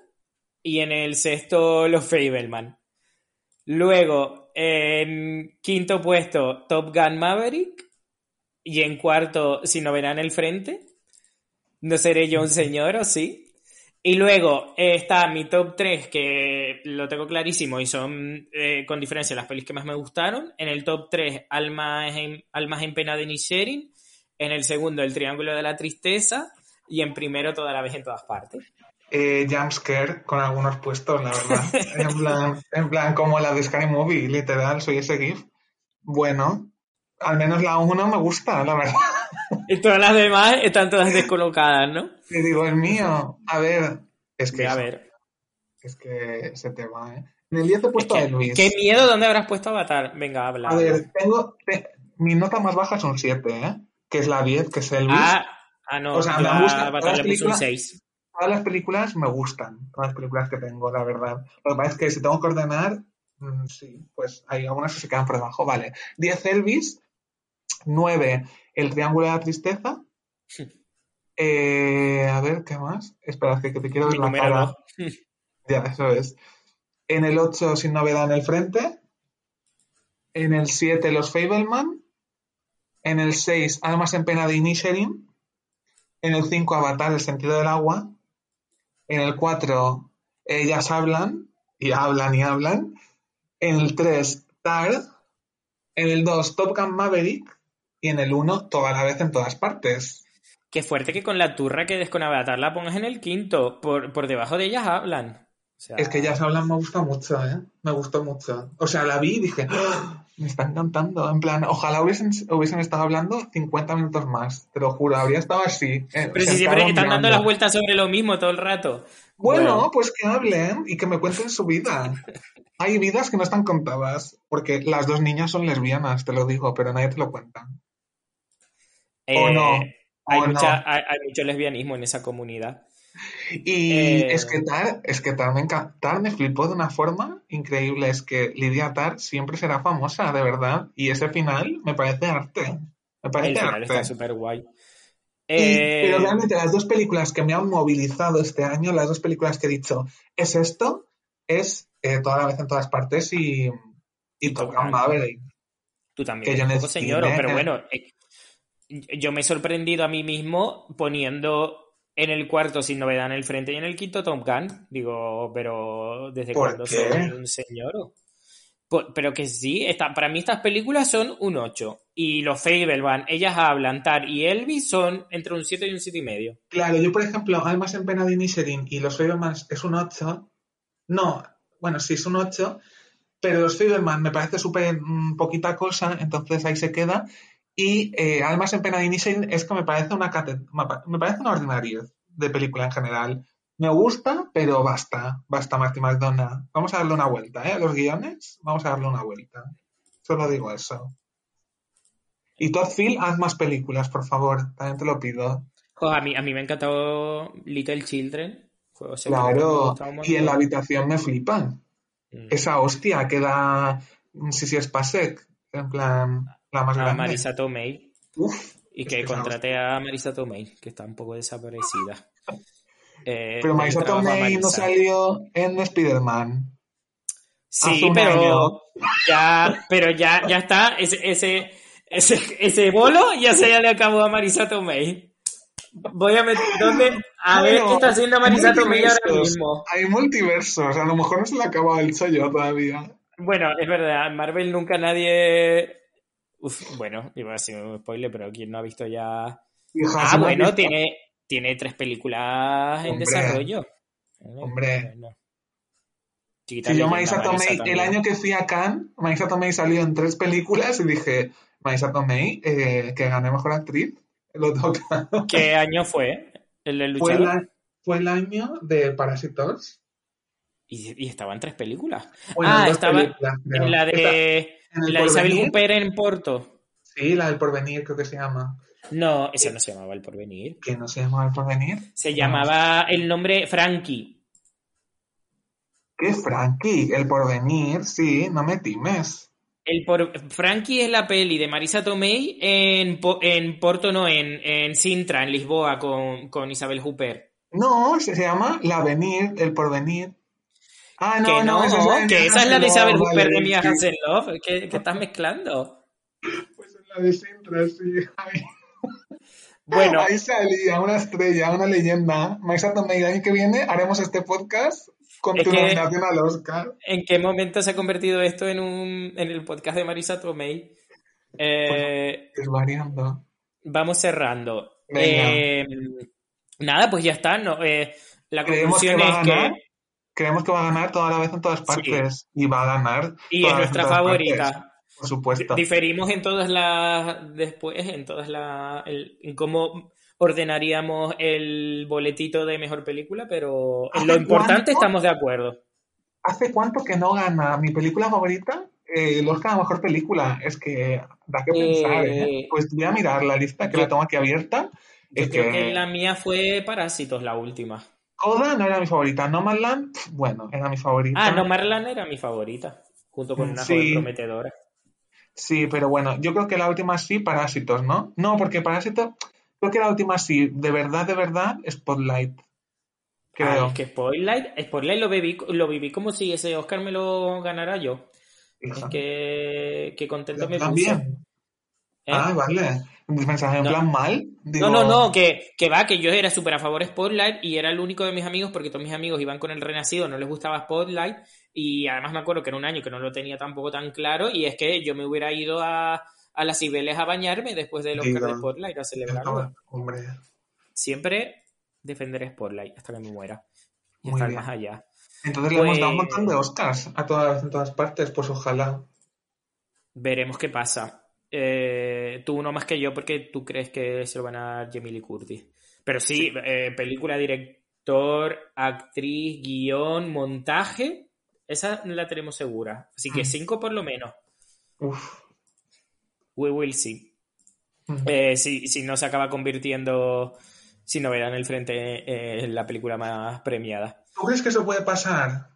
B: Y en el sexto Los Fableman. Luego, en quinto puesto Top Gun Maverick. Y en cuarto, si no verán el frente, no seré yo un señor, ¿o sí? Y luego eh, está mi top 3, que lo tengo clarísimo y son eh, con diferencia las pelis que más me gustaron. En el top 3, Almas en, Almas en pena de Nisherin. En el segundo, El Triángulo de la Tristeza. Y en primero, Toda la vez en todas partes.
C: Eh, jumpscare con algunos puestos, la verdad. en, plan, en plan, como la de Sky Movie, literal, soy ese GIF. Bueno, al menos la 1 me gusta, la verdad.
B: Y todas las demás están todas descolocadas, ¿no?
C: Y digo, el mío, a ver, es que...
B: a ver.
C: Es que se te va, ¿eh? En el 10 he puesto a Elvis.
B: ¿Qué miedo? ¿Dónde habrás puesto Avatar? Venga, habla.
C: A ver, tengo... mi nota más baja es un 7, ¿eh? Que es la 10, que es Elvis.
B: Ah, ah no. O sea, me gusta. Avatar le un 6.
C: Todas las películas me gustan. Todas las películas que tengo, la verdad. Lo que pasa es que si tengo que ordenar, mm, sí, pues hay algunas que se quedan por debajo. Vale. 10 Elvis, 9, El Triángulo de la Tristeza. Eh, a ver, ¿qué más? Espera, que, te quiero ver la cara. ya, eso es. En el 8, Sin Novedad en el Frente. En el 7, Los Fableman. En el 6, Almas en Pena de Inisherin. En el 5, Avatar, El Sentido del Agua. En el 4, Ellas hablan. Y hablan y hablan. En el 3, Tar. En el 2, Top Gun Maverick y en el 1 toda la vez en todas partes.
B: Qué fuerte que con la turra que des con Avatar la pongas en el quinto. Por, por debajo de ellas hablan.
C: Es que ellas hablan me gusta mucho, ¿eh? Me gustó mucho. O sea, la vi y dije, ¡Ah! me están cantando. En plan, ojalá hubiesen, hubiesen estado hablando 50 minutos más. Te lo juro, habría estado así.
B: Eh, Pero si siempre están dando las vueltas sobre lo mismo todo el rato.
C: Bueno, pues que hablen y que me cuenten su vida. Hay vidas que no están contadas, porque las dos niñas son lesbianas, te lo digo, pero nadie te lo cuenta.
B: ¿O no? Eh, hay, mucho lesbianismo en esa comunidad.
C: Y eh, es que Tar, es que Tar me, Tar me flipó de una forma increíble. Es que Lidia Tar siempre será famosa, de verdad. Y ese final me parece arte. Me parece
B: El
C: final
B: está súper guay.
C: Pero eh, realmente las dos películas que me han movilizado este año, las dos películas que he dicho, es esto, es toda la vez en todas partes y, y Top Gun Maverick.
B: Tú también. Que yo señor, pero bueno, yo me he sorprendido a mí mismo poniendo en el cuarto sin novedad en el frente y en el quinto Tom Gunn. Digo, pero ¿desde cuándo soy un señor? pero que sí, está, para mí estas películas son un 8. Y los Fableman, Ellas Hablan, Tar y Elvis son entre un 7 y un 7 y medio.
C: Claro, yo por ejemplo, Almas en Pena de Nisherin y los Fableman es un 8. No, bueno, sí es un 8, pero los Fableman me parece súper mm, poquita cosa, entonces ahí se queda. Y eh, además en Pena de es que me parece una me parece una ordinaria de película en general. Me gusta, pero basta, basta Marty McDonald. Vamos a darle una vuelta, ¿eh? Los guiones, vamos a darle una vuelta. Solo digo eso. Y Todd Phil, haz más películas, por favor. También te lo pido.
B: Jo, a, mí, a mí me ha encantado Little Children. Fue- o sea, me
C: Claro. Y en la habitación me flipan.
B: Mm.
C: Esa hostia que da Sisi Spacek. En plan, la más
B: A
C: grande.
B: Marisa Tomei.
C: Uf,
B: Y que contraté a Marisa Tomei, que está un poco desaparecida. Eh,
C: pero Marisa Tomei no salió en Spider-Man.
B: Sí, pero
C: año.
B: ya, pero ya, ya está. Ese, ese, ese, ese bolo ya se ya le acabó a Marisa Tomei. Voy a meter. ¿Dónde? A ver qué está haciendo Marisa Tomei ahora mismo.
C: Hay multiversos. A lo mejor no se le ha acabado el chollo todavía.
B: Bueno, es verdad, en Marvel nunca nadie. Uf, bueno, iba a ser un spoiler, pero quien no ha visto ya.
C: Hija,
B: Ah, bueno, tiene, tiene tres películas en
C: Hombre.
B: desarrollo.
C: Hombre.
B: Chiquita
C: Si yo Marisa Tomei, el año que fui a Cannes, Marisa Tomei salió en tres películas y dije, Marisa Tomei, eh, que gané Mejor Actriz, lo toca.
B: ¿Qué año fue? ¿El del
C: Fue, el año de Parásitos.
B: Y, y estaba en tres películas.
C: Bueno,
B: ah, estaba
C: películas,
B: en la
C: Esta-
B: de,
C: en
B: la de Isabel. Huppert en Porto.
C: Sí, la del Porvenir creo que se llama.
B: No, esa no se llamaba El Porvenir.
C: Que no se llama El Porvenir.
B: Se llamaba el nombre Frankie.
C: ¿Qué Frankie? El Porvenir, sí, no me times.
B: El por... Frankie es la peli de Marisa Tomei en, Po- en Porto, no, en, en Sintra, en Lisboa, con, con Isabel Huppert.
C: No, se, se llama La Venir, El Porvenir. Ah, no,
B: que no,
C: es la de
B: que esa es la de Isabel Huppert de Mia. Hansen-Löf. ¿Qué, qué estás mezclando?
C: Pues es la de Sintra, sí. Ay.
B: Bueno,
C: Ahí salía una estrella, una leyenda. Marisa Tomei, el año que viene haremos este podcast con
B: Es
C: tu
B: que-
C: nominación al Oscar.
B: ¿en qué momento se ha convertido esto en, un, en el podcast de Marisa Tomei? Eh,
C: Es variando.
B: vamos cerrando.
C: Venga.
B: Eh, nada, pues ya está. No, eh, la
C: Creemos que
B: conclusión es
C: ganar.
B: que...
C: Creemos que va a ganar toda la vez en todas partes. Y va a ganar.
B: Y es nuestra favorita.
C: partes, por supuesto.
B: Diferimos en todas las. Después, en todas las. en cómo ordenaríamos el boletito de mejor película, pero en lo
C: ¿Hace
B: importante
C: cuánto?
B: estamos de acuerdo.
C: ¿Hace cuánto que no gana mi película favorita? Eh, el Oscar a Mejor Película. Es que da que pensar, ¿eh?
B: Eh,
C: Pues voy a mirar la lista que
B: yo-
C: la tengo aquí abierta.
B: Yo
C: Es
B: creo
C: que
B: que la mía fue Parásitos, la última.
C: Coda no era mi favorita. Nomadland, bueno, era mi favorita.
B: Ah, no, Marlan era mi favorita, junto con una
C: Sí.
B: joven prometedora.
C: Sí, pero bueno, yo creo que la última sí, Parásitos, ¿no? No, porque Parásitos, creo que la última sí, de verdad, de verdad, Spotlight. Creo.
B: Ah, es que Spotlight, Spotlight lo viví, lo viví como si ese Oscar me lo ganara yo. Es que, que contento me puse. ¿Eh?
C: Ah, vale. Mensaje en
B: No.
C: plan mal. Digo,
B: No, no, no, que, que va, que yo era súper a favor de Spotlight y era el único de mis amigos porque todos mis amigos iban con el Renacido, no les gustaba Spotlight y además me acuerdo que era un año que no lo tenía tampoco tan claro y es que yo me hubiera ido a, a las Cibeles a bañarme después del Oscar
C: Digo,
B: de Spotlight a celebrarlo.
C: Hombre,
B: Siempre defenderé Spotlight hasta que me muera y
C: Muy bien.
B: más allá.
C: entonces le hemos dado un
B: Pues-
C: montón de Oscars a todas, en todas partes, pues ojalá.
B: Veremos qué pasa. Eh, tú uno más que yo porque tú crees que se lo van a dar Jamie Lee Curtis. Pero sí, eh, película, director, actriz, guion, montaje, esa la tenemos segura. Así que
C: Mm.
B: cinco por lo menos.
C: Uf.
B: We will see. Eh, si, si no se acaba convirtiendo, si no verán el frente en la película más premiada.
C: ¿Tú crees que eso puede pasar?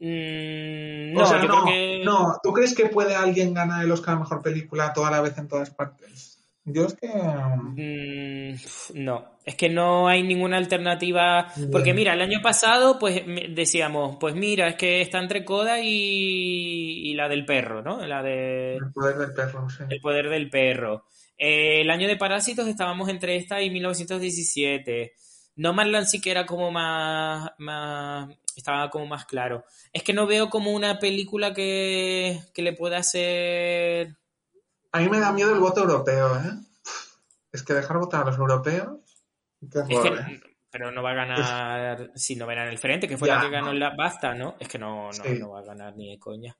B: Mm,
C: O
B: no,
C: sea,
B: yo
C: no,
B: creo que.
C: no. ¿Tú crees que puede alguien ganar el Oscar a Mejor Película toda la vez en todas partes? Yo es que...
B: Mm, no, es que no hay ninguna alternativa. Porque mira, el año pasado, pues decíamos, pues mira, es que está entre Coda y, y la del perro, ¿no? La de
C: El poder del perro, sí.
B: El poder del perro. Eh, el año de Parásitos estábamos entre esta y 1917. No Marlan sí que era como más, más. Estaba como más claro. Es que no veo como una película que, que le pueda hacer.
C: A mí me da miedo el voto europeo, ¿eh? Es que dejar votar a los europeos... Qué
B: Es
C: horror,
B: que,
C: ¿eh?
B: pero no va a ganar si no verán el frente, que fue
C: Ya,
B: la que ganó
C: no.
B: la Basta, ¿no? Es que no, no,
C: Sí.
B: no va a ganar ni de coña.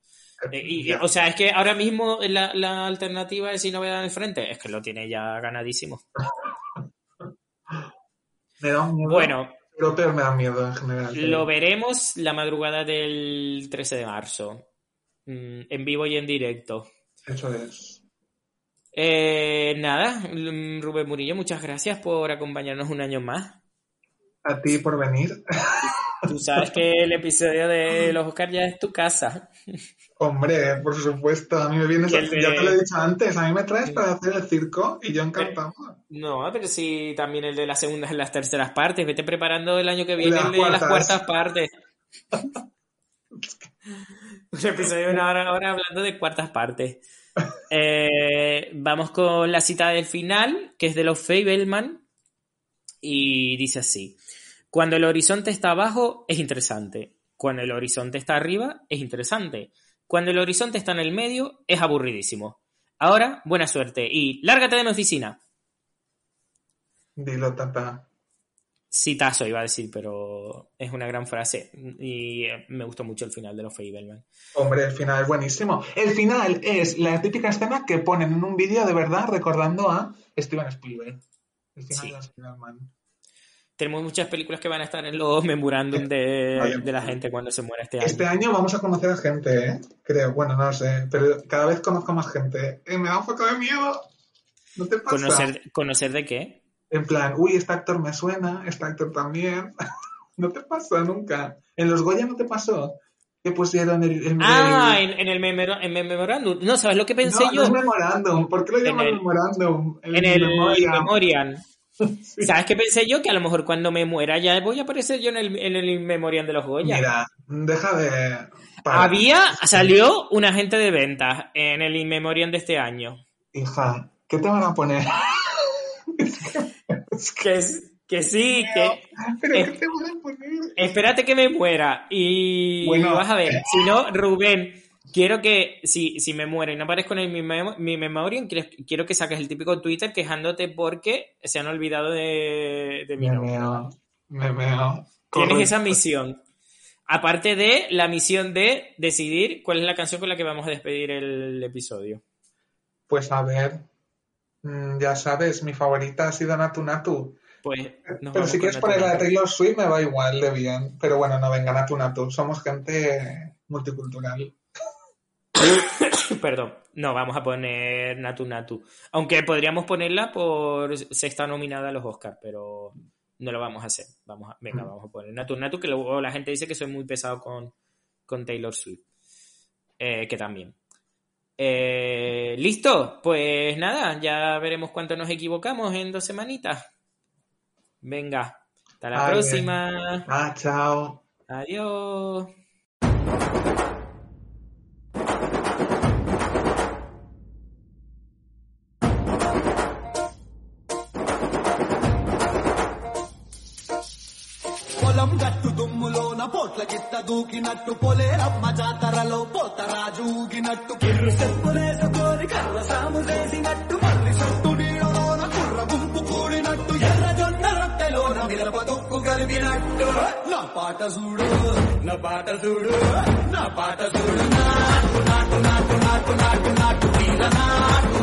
B: Eh, y- y, o sea, es que ahora mismo la, la alternativa es si no verán el frente, es que lo tiene ya ganadísimo.
C: Me da un miedo.
B: Bueno,
C: europeos me dan miedo en general.
B: lo veremos la madrugada del 13 de marzo, mm, en vivo y en directo.
C: Eso es.
B: Eh, nada, mm, Rubén Murillo, muchas gracias por acompañarnos un año más.
C: A ti por venir.
B: Tú sabes que el episodio de los Oscars ya es tu casa.
C: Hombre, por supuesto, a mí me vienes,
B: de-
C: ya te lo he dicho antes, a mí me traes para hacer el circo y yo encantado.
B: No, pero sí, también el de las segundas y las terceras partes. Vete preparando el año que viene
C: Las
B: el de las
C: cuartas.
B: cuartas partes. Un episodio de una hora ahora hablando de cuartas partes. Eh, vamos con la cita del final, que es de los Fableman. Y dice así. Cuando el horizonte está abajo, es interesante. Cuando el horizonte está arriba, es interesante. Cuando el horizonte está en el medio, es aburridísimo. Ahora, buena suerte y lárgate de mi oficina.
C: Dilo, tata.
B: Citazo iba a decir, pero es una gran frase y eh, me gustó mucho el final de los Fableman.
C: Hombre, el final es buenísimo. El final es la típica escena que ponen en un vídeo de verdad recordando a Steven Spielberg. El final
B: Sí.
C: de Spider-Man.
B: Tenemos muchas películas que van a estar en los memorándum de,
C: Vaya.
B: de la gente cuando se muera este año.
C: Este año vamos a conocer a gente, ¿eh? Creo, bueno, no lo sé, pero cada vez conozco más gente. Eh, me da un poco de miedo. ¿No te pasa?
B: ¿Conocer, ¿Conocer de qué?
C: En plan, uy, este actor me suena, este actor también. no te pasa nunca. En los Goya no te pasó. Que pusieron el... el-
B: Ah,
C: el-
B: en, en el, memora- en el memorándum. No, ¿sabes lo que pensé
C: no,
B: yo?
C: no es memorándum. ¿Por qué lo llaman memorándum?
B: en el
C: memoria.
B: Memoriam.
C: Sí.
B: ¿Sabes qué pensé yo? Que a lo mejor cuando me muera ya voy a aparecer yo en el, en el Memoriam de los Goya.
C: Mira, deja de... para.
B: Había, salió un agente de ventas en el In Memoriam de este año.
C: Hija, ¿qué te van a poner?
B: Que, sí, que
C: ¿Pero
B: Eh,
C: qué te van a poner?
B: espérate que me muera. Y
C: Bueno.
B: vas a ver, si no, Rubén, quiero que, si, si me muero y no aparezco en el, mi, memo- mi Memoriam, quiero, que saques el típico Twitter quejándote porque se han olvidado de, de mi
C: Me
B: nombre.
C: meo, me meo.
B: Tienes esa misión. Aparte de la misión de decidir cuál es la canción con la que vamos a despedir el episodio.
C: Pues a ver, mm, ya sabes, mi favorita ha sido Natu Natu.
B: Pues
C: Pero si quieres poner la de. Taylor Swift me va igual de bien. Pero bueno, no venga Natu Natu. Somos gente multicultural.
B: Perdón, no, vamos a poner Natu Natu. Aunque podríamos ponerla por sexta nominada a los Oscars, pero no lo vamos a hacer. Vamos a, venga, vamos a poner Natu Natu, que luego la gente dice que soy muy pesado con, con Taylor Swift. Eh, que también. Eh, ¿Listo? Pues nada, ya veremos cuánto nos equivocamos en dos semanitas. Venga, hasta la
C: Ay,
B: próxima.
C: Ah, chao.
B: Adiós.
D: దూకినట్టు పొలేరమ్మ జాతరలో పోతరాజు ఊగినట్టు కిర్రు చెప్పులేసుకొని కర్ర సాము చేసినట్టు మళ్ళీ చుట్టూ నీడలోన కుర్ర గుంపు కూడినట్టు ఎర్ర జొన్న రొట్టెలోన మిరప దుక్కు కలిపినట్టు. నా పాట చూడు నా పాట చూడు నా పాట చూడు. నాటు నాటు నాటు నాటు నాటు నాటు తీర నాటు నాటు.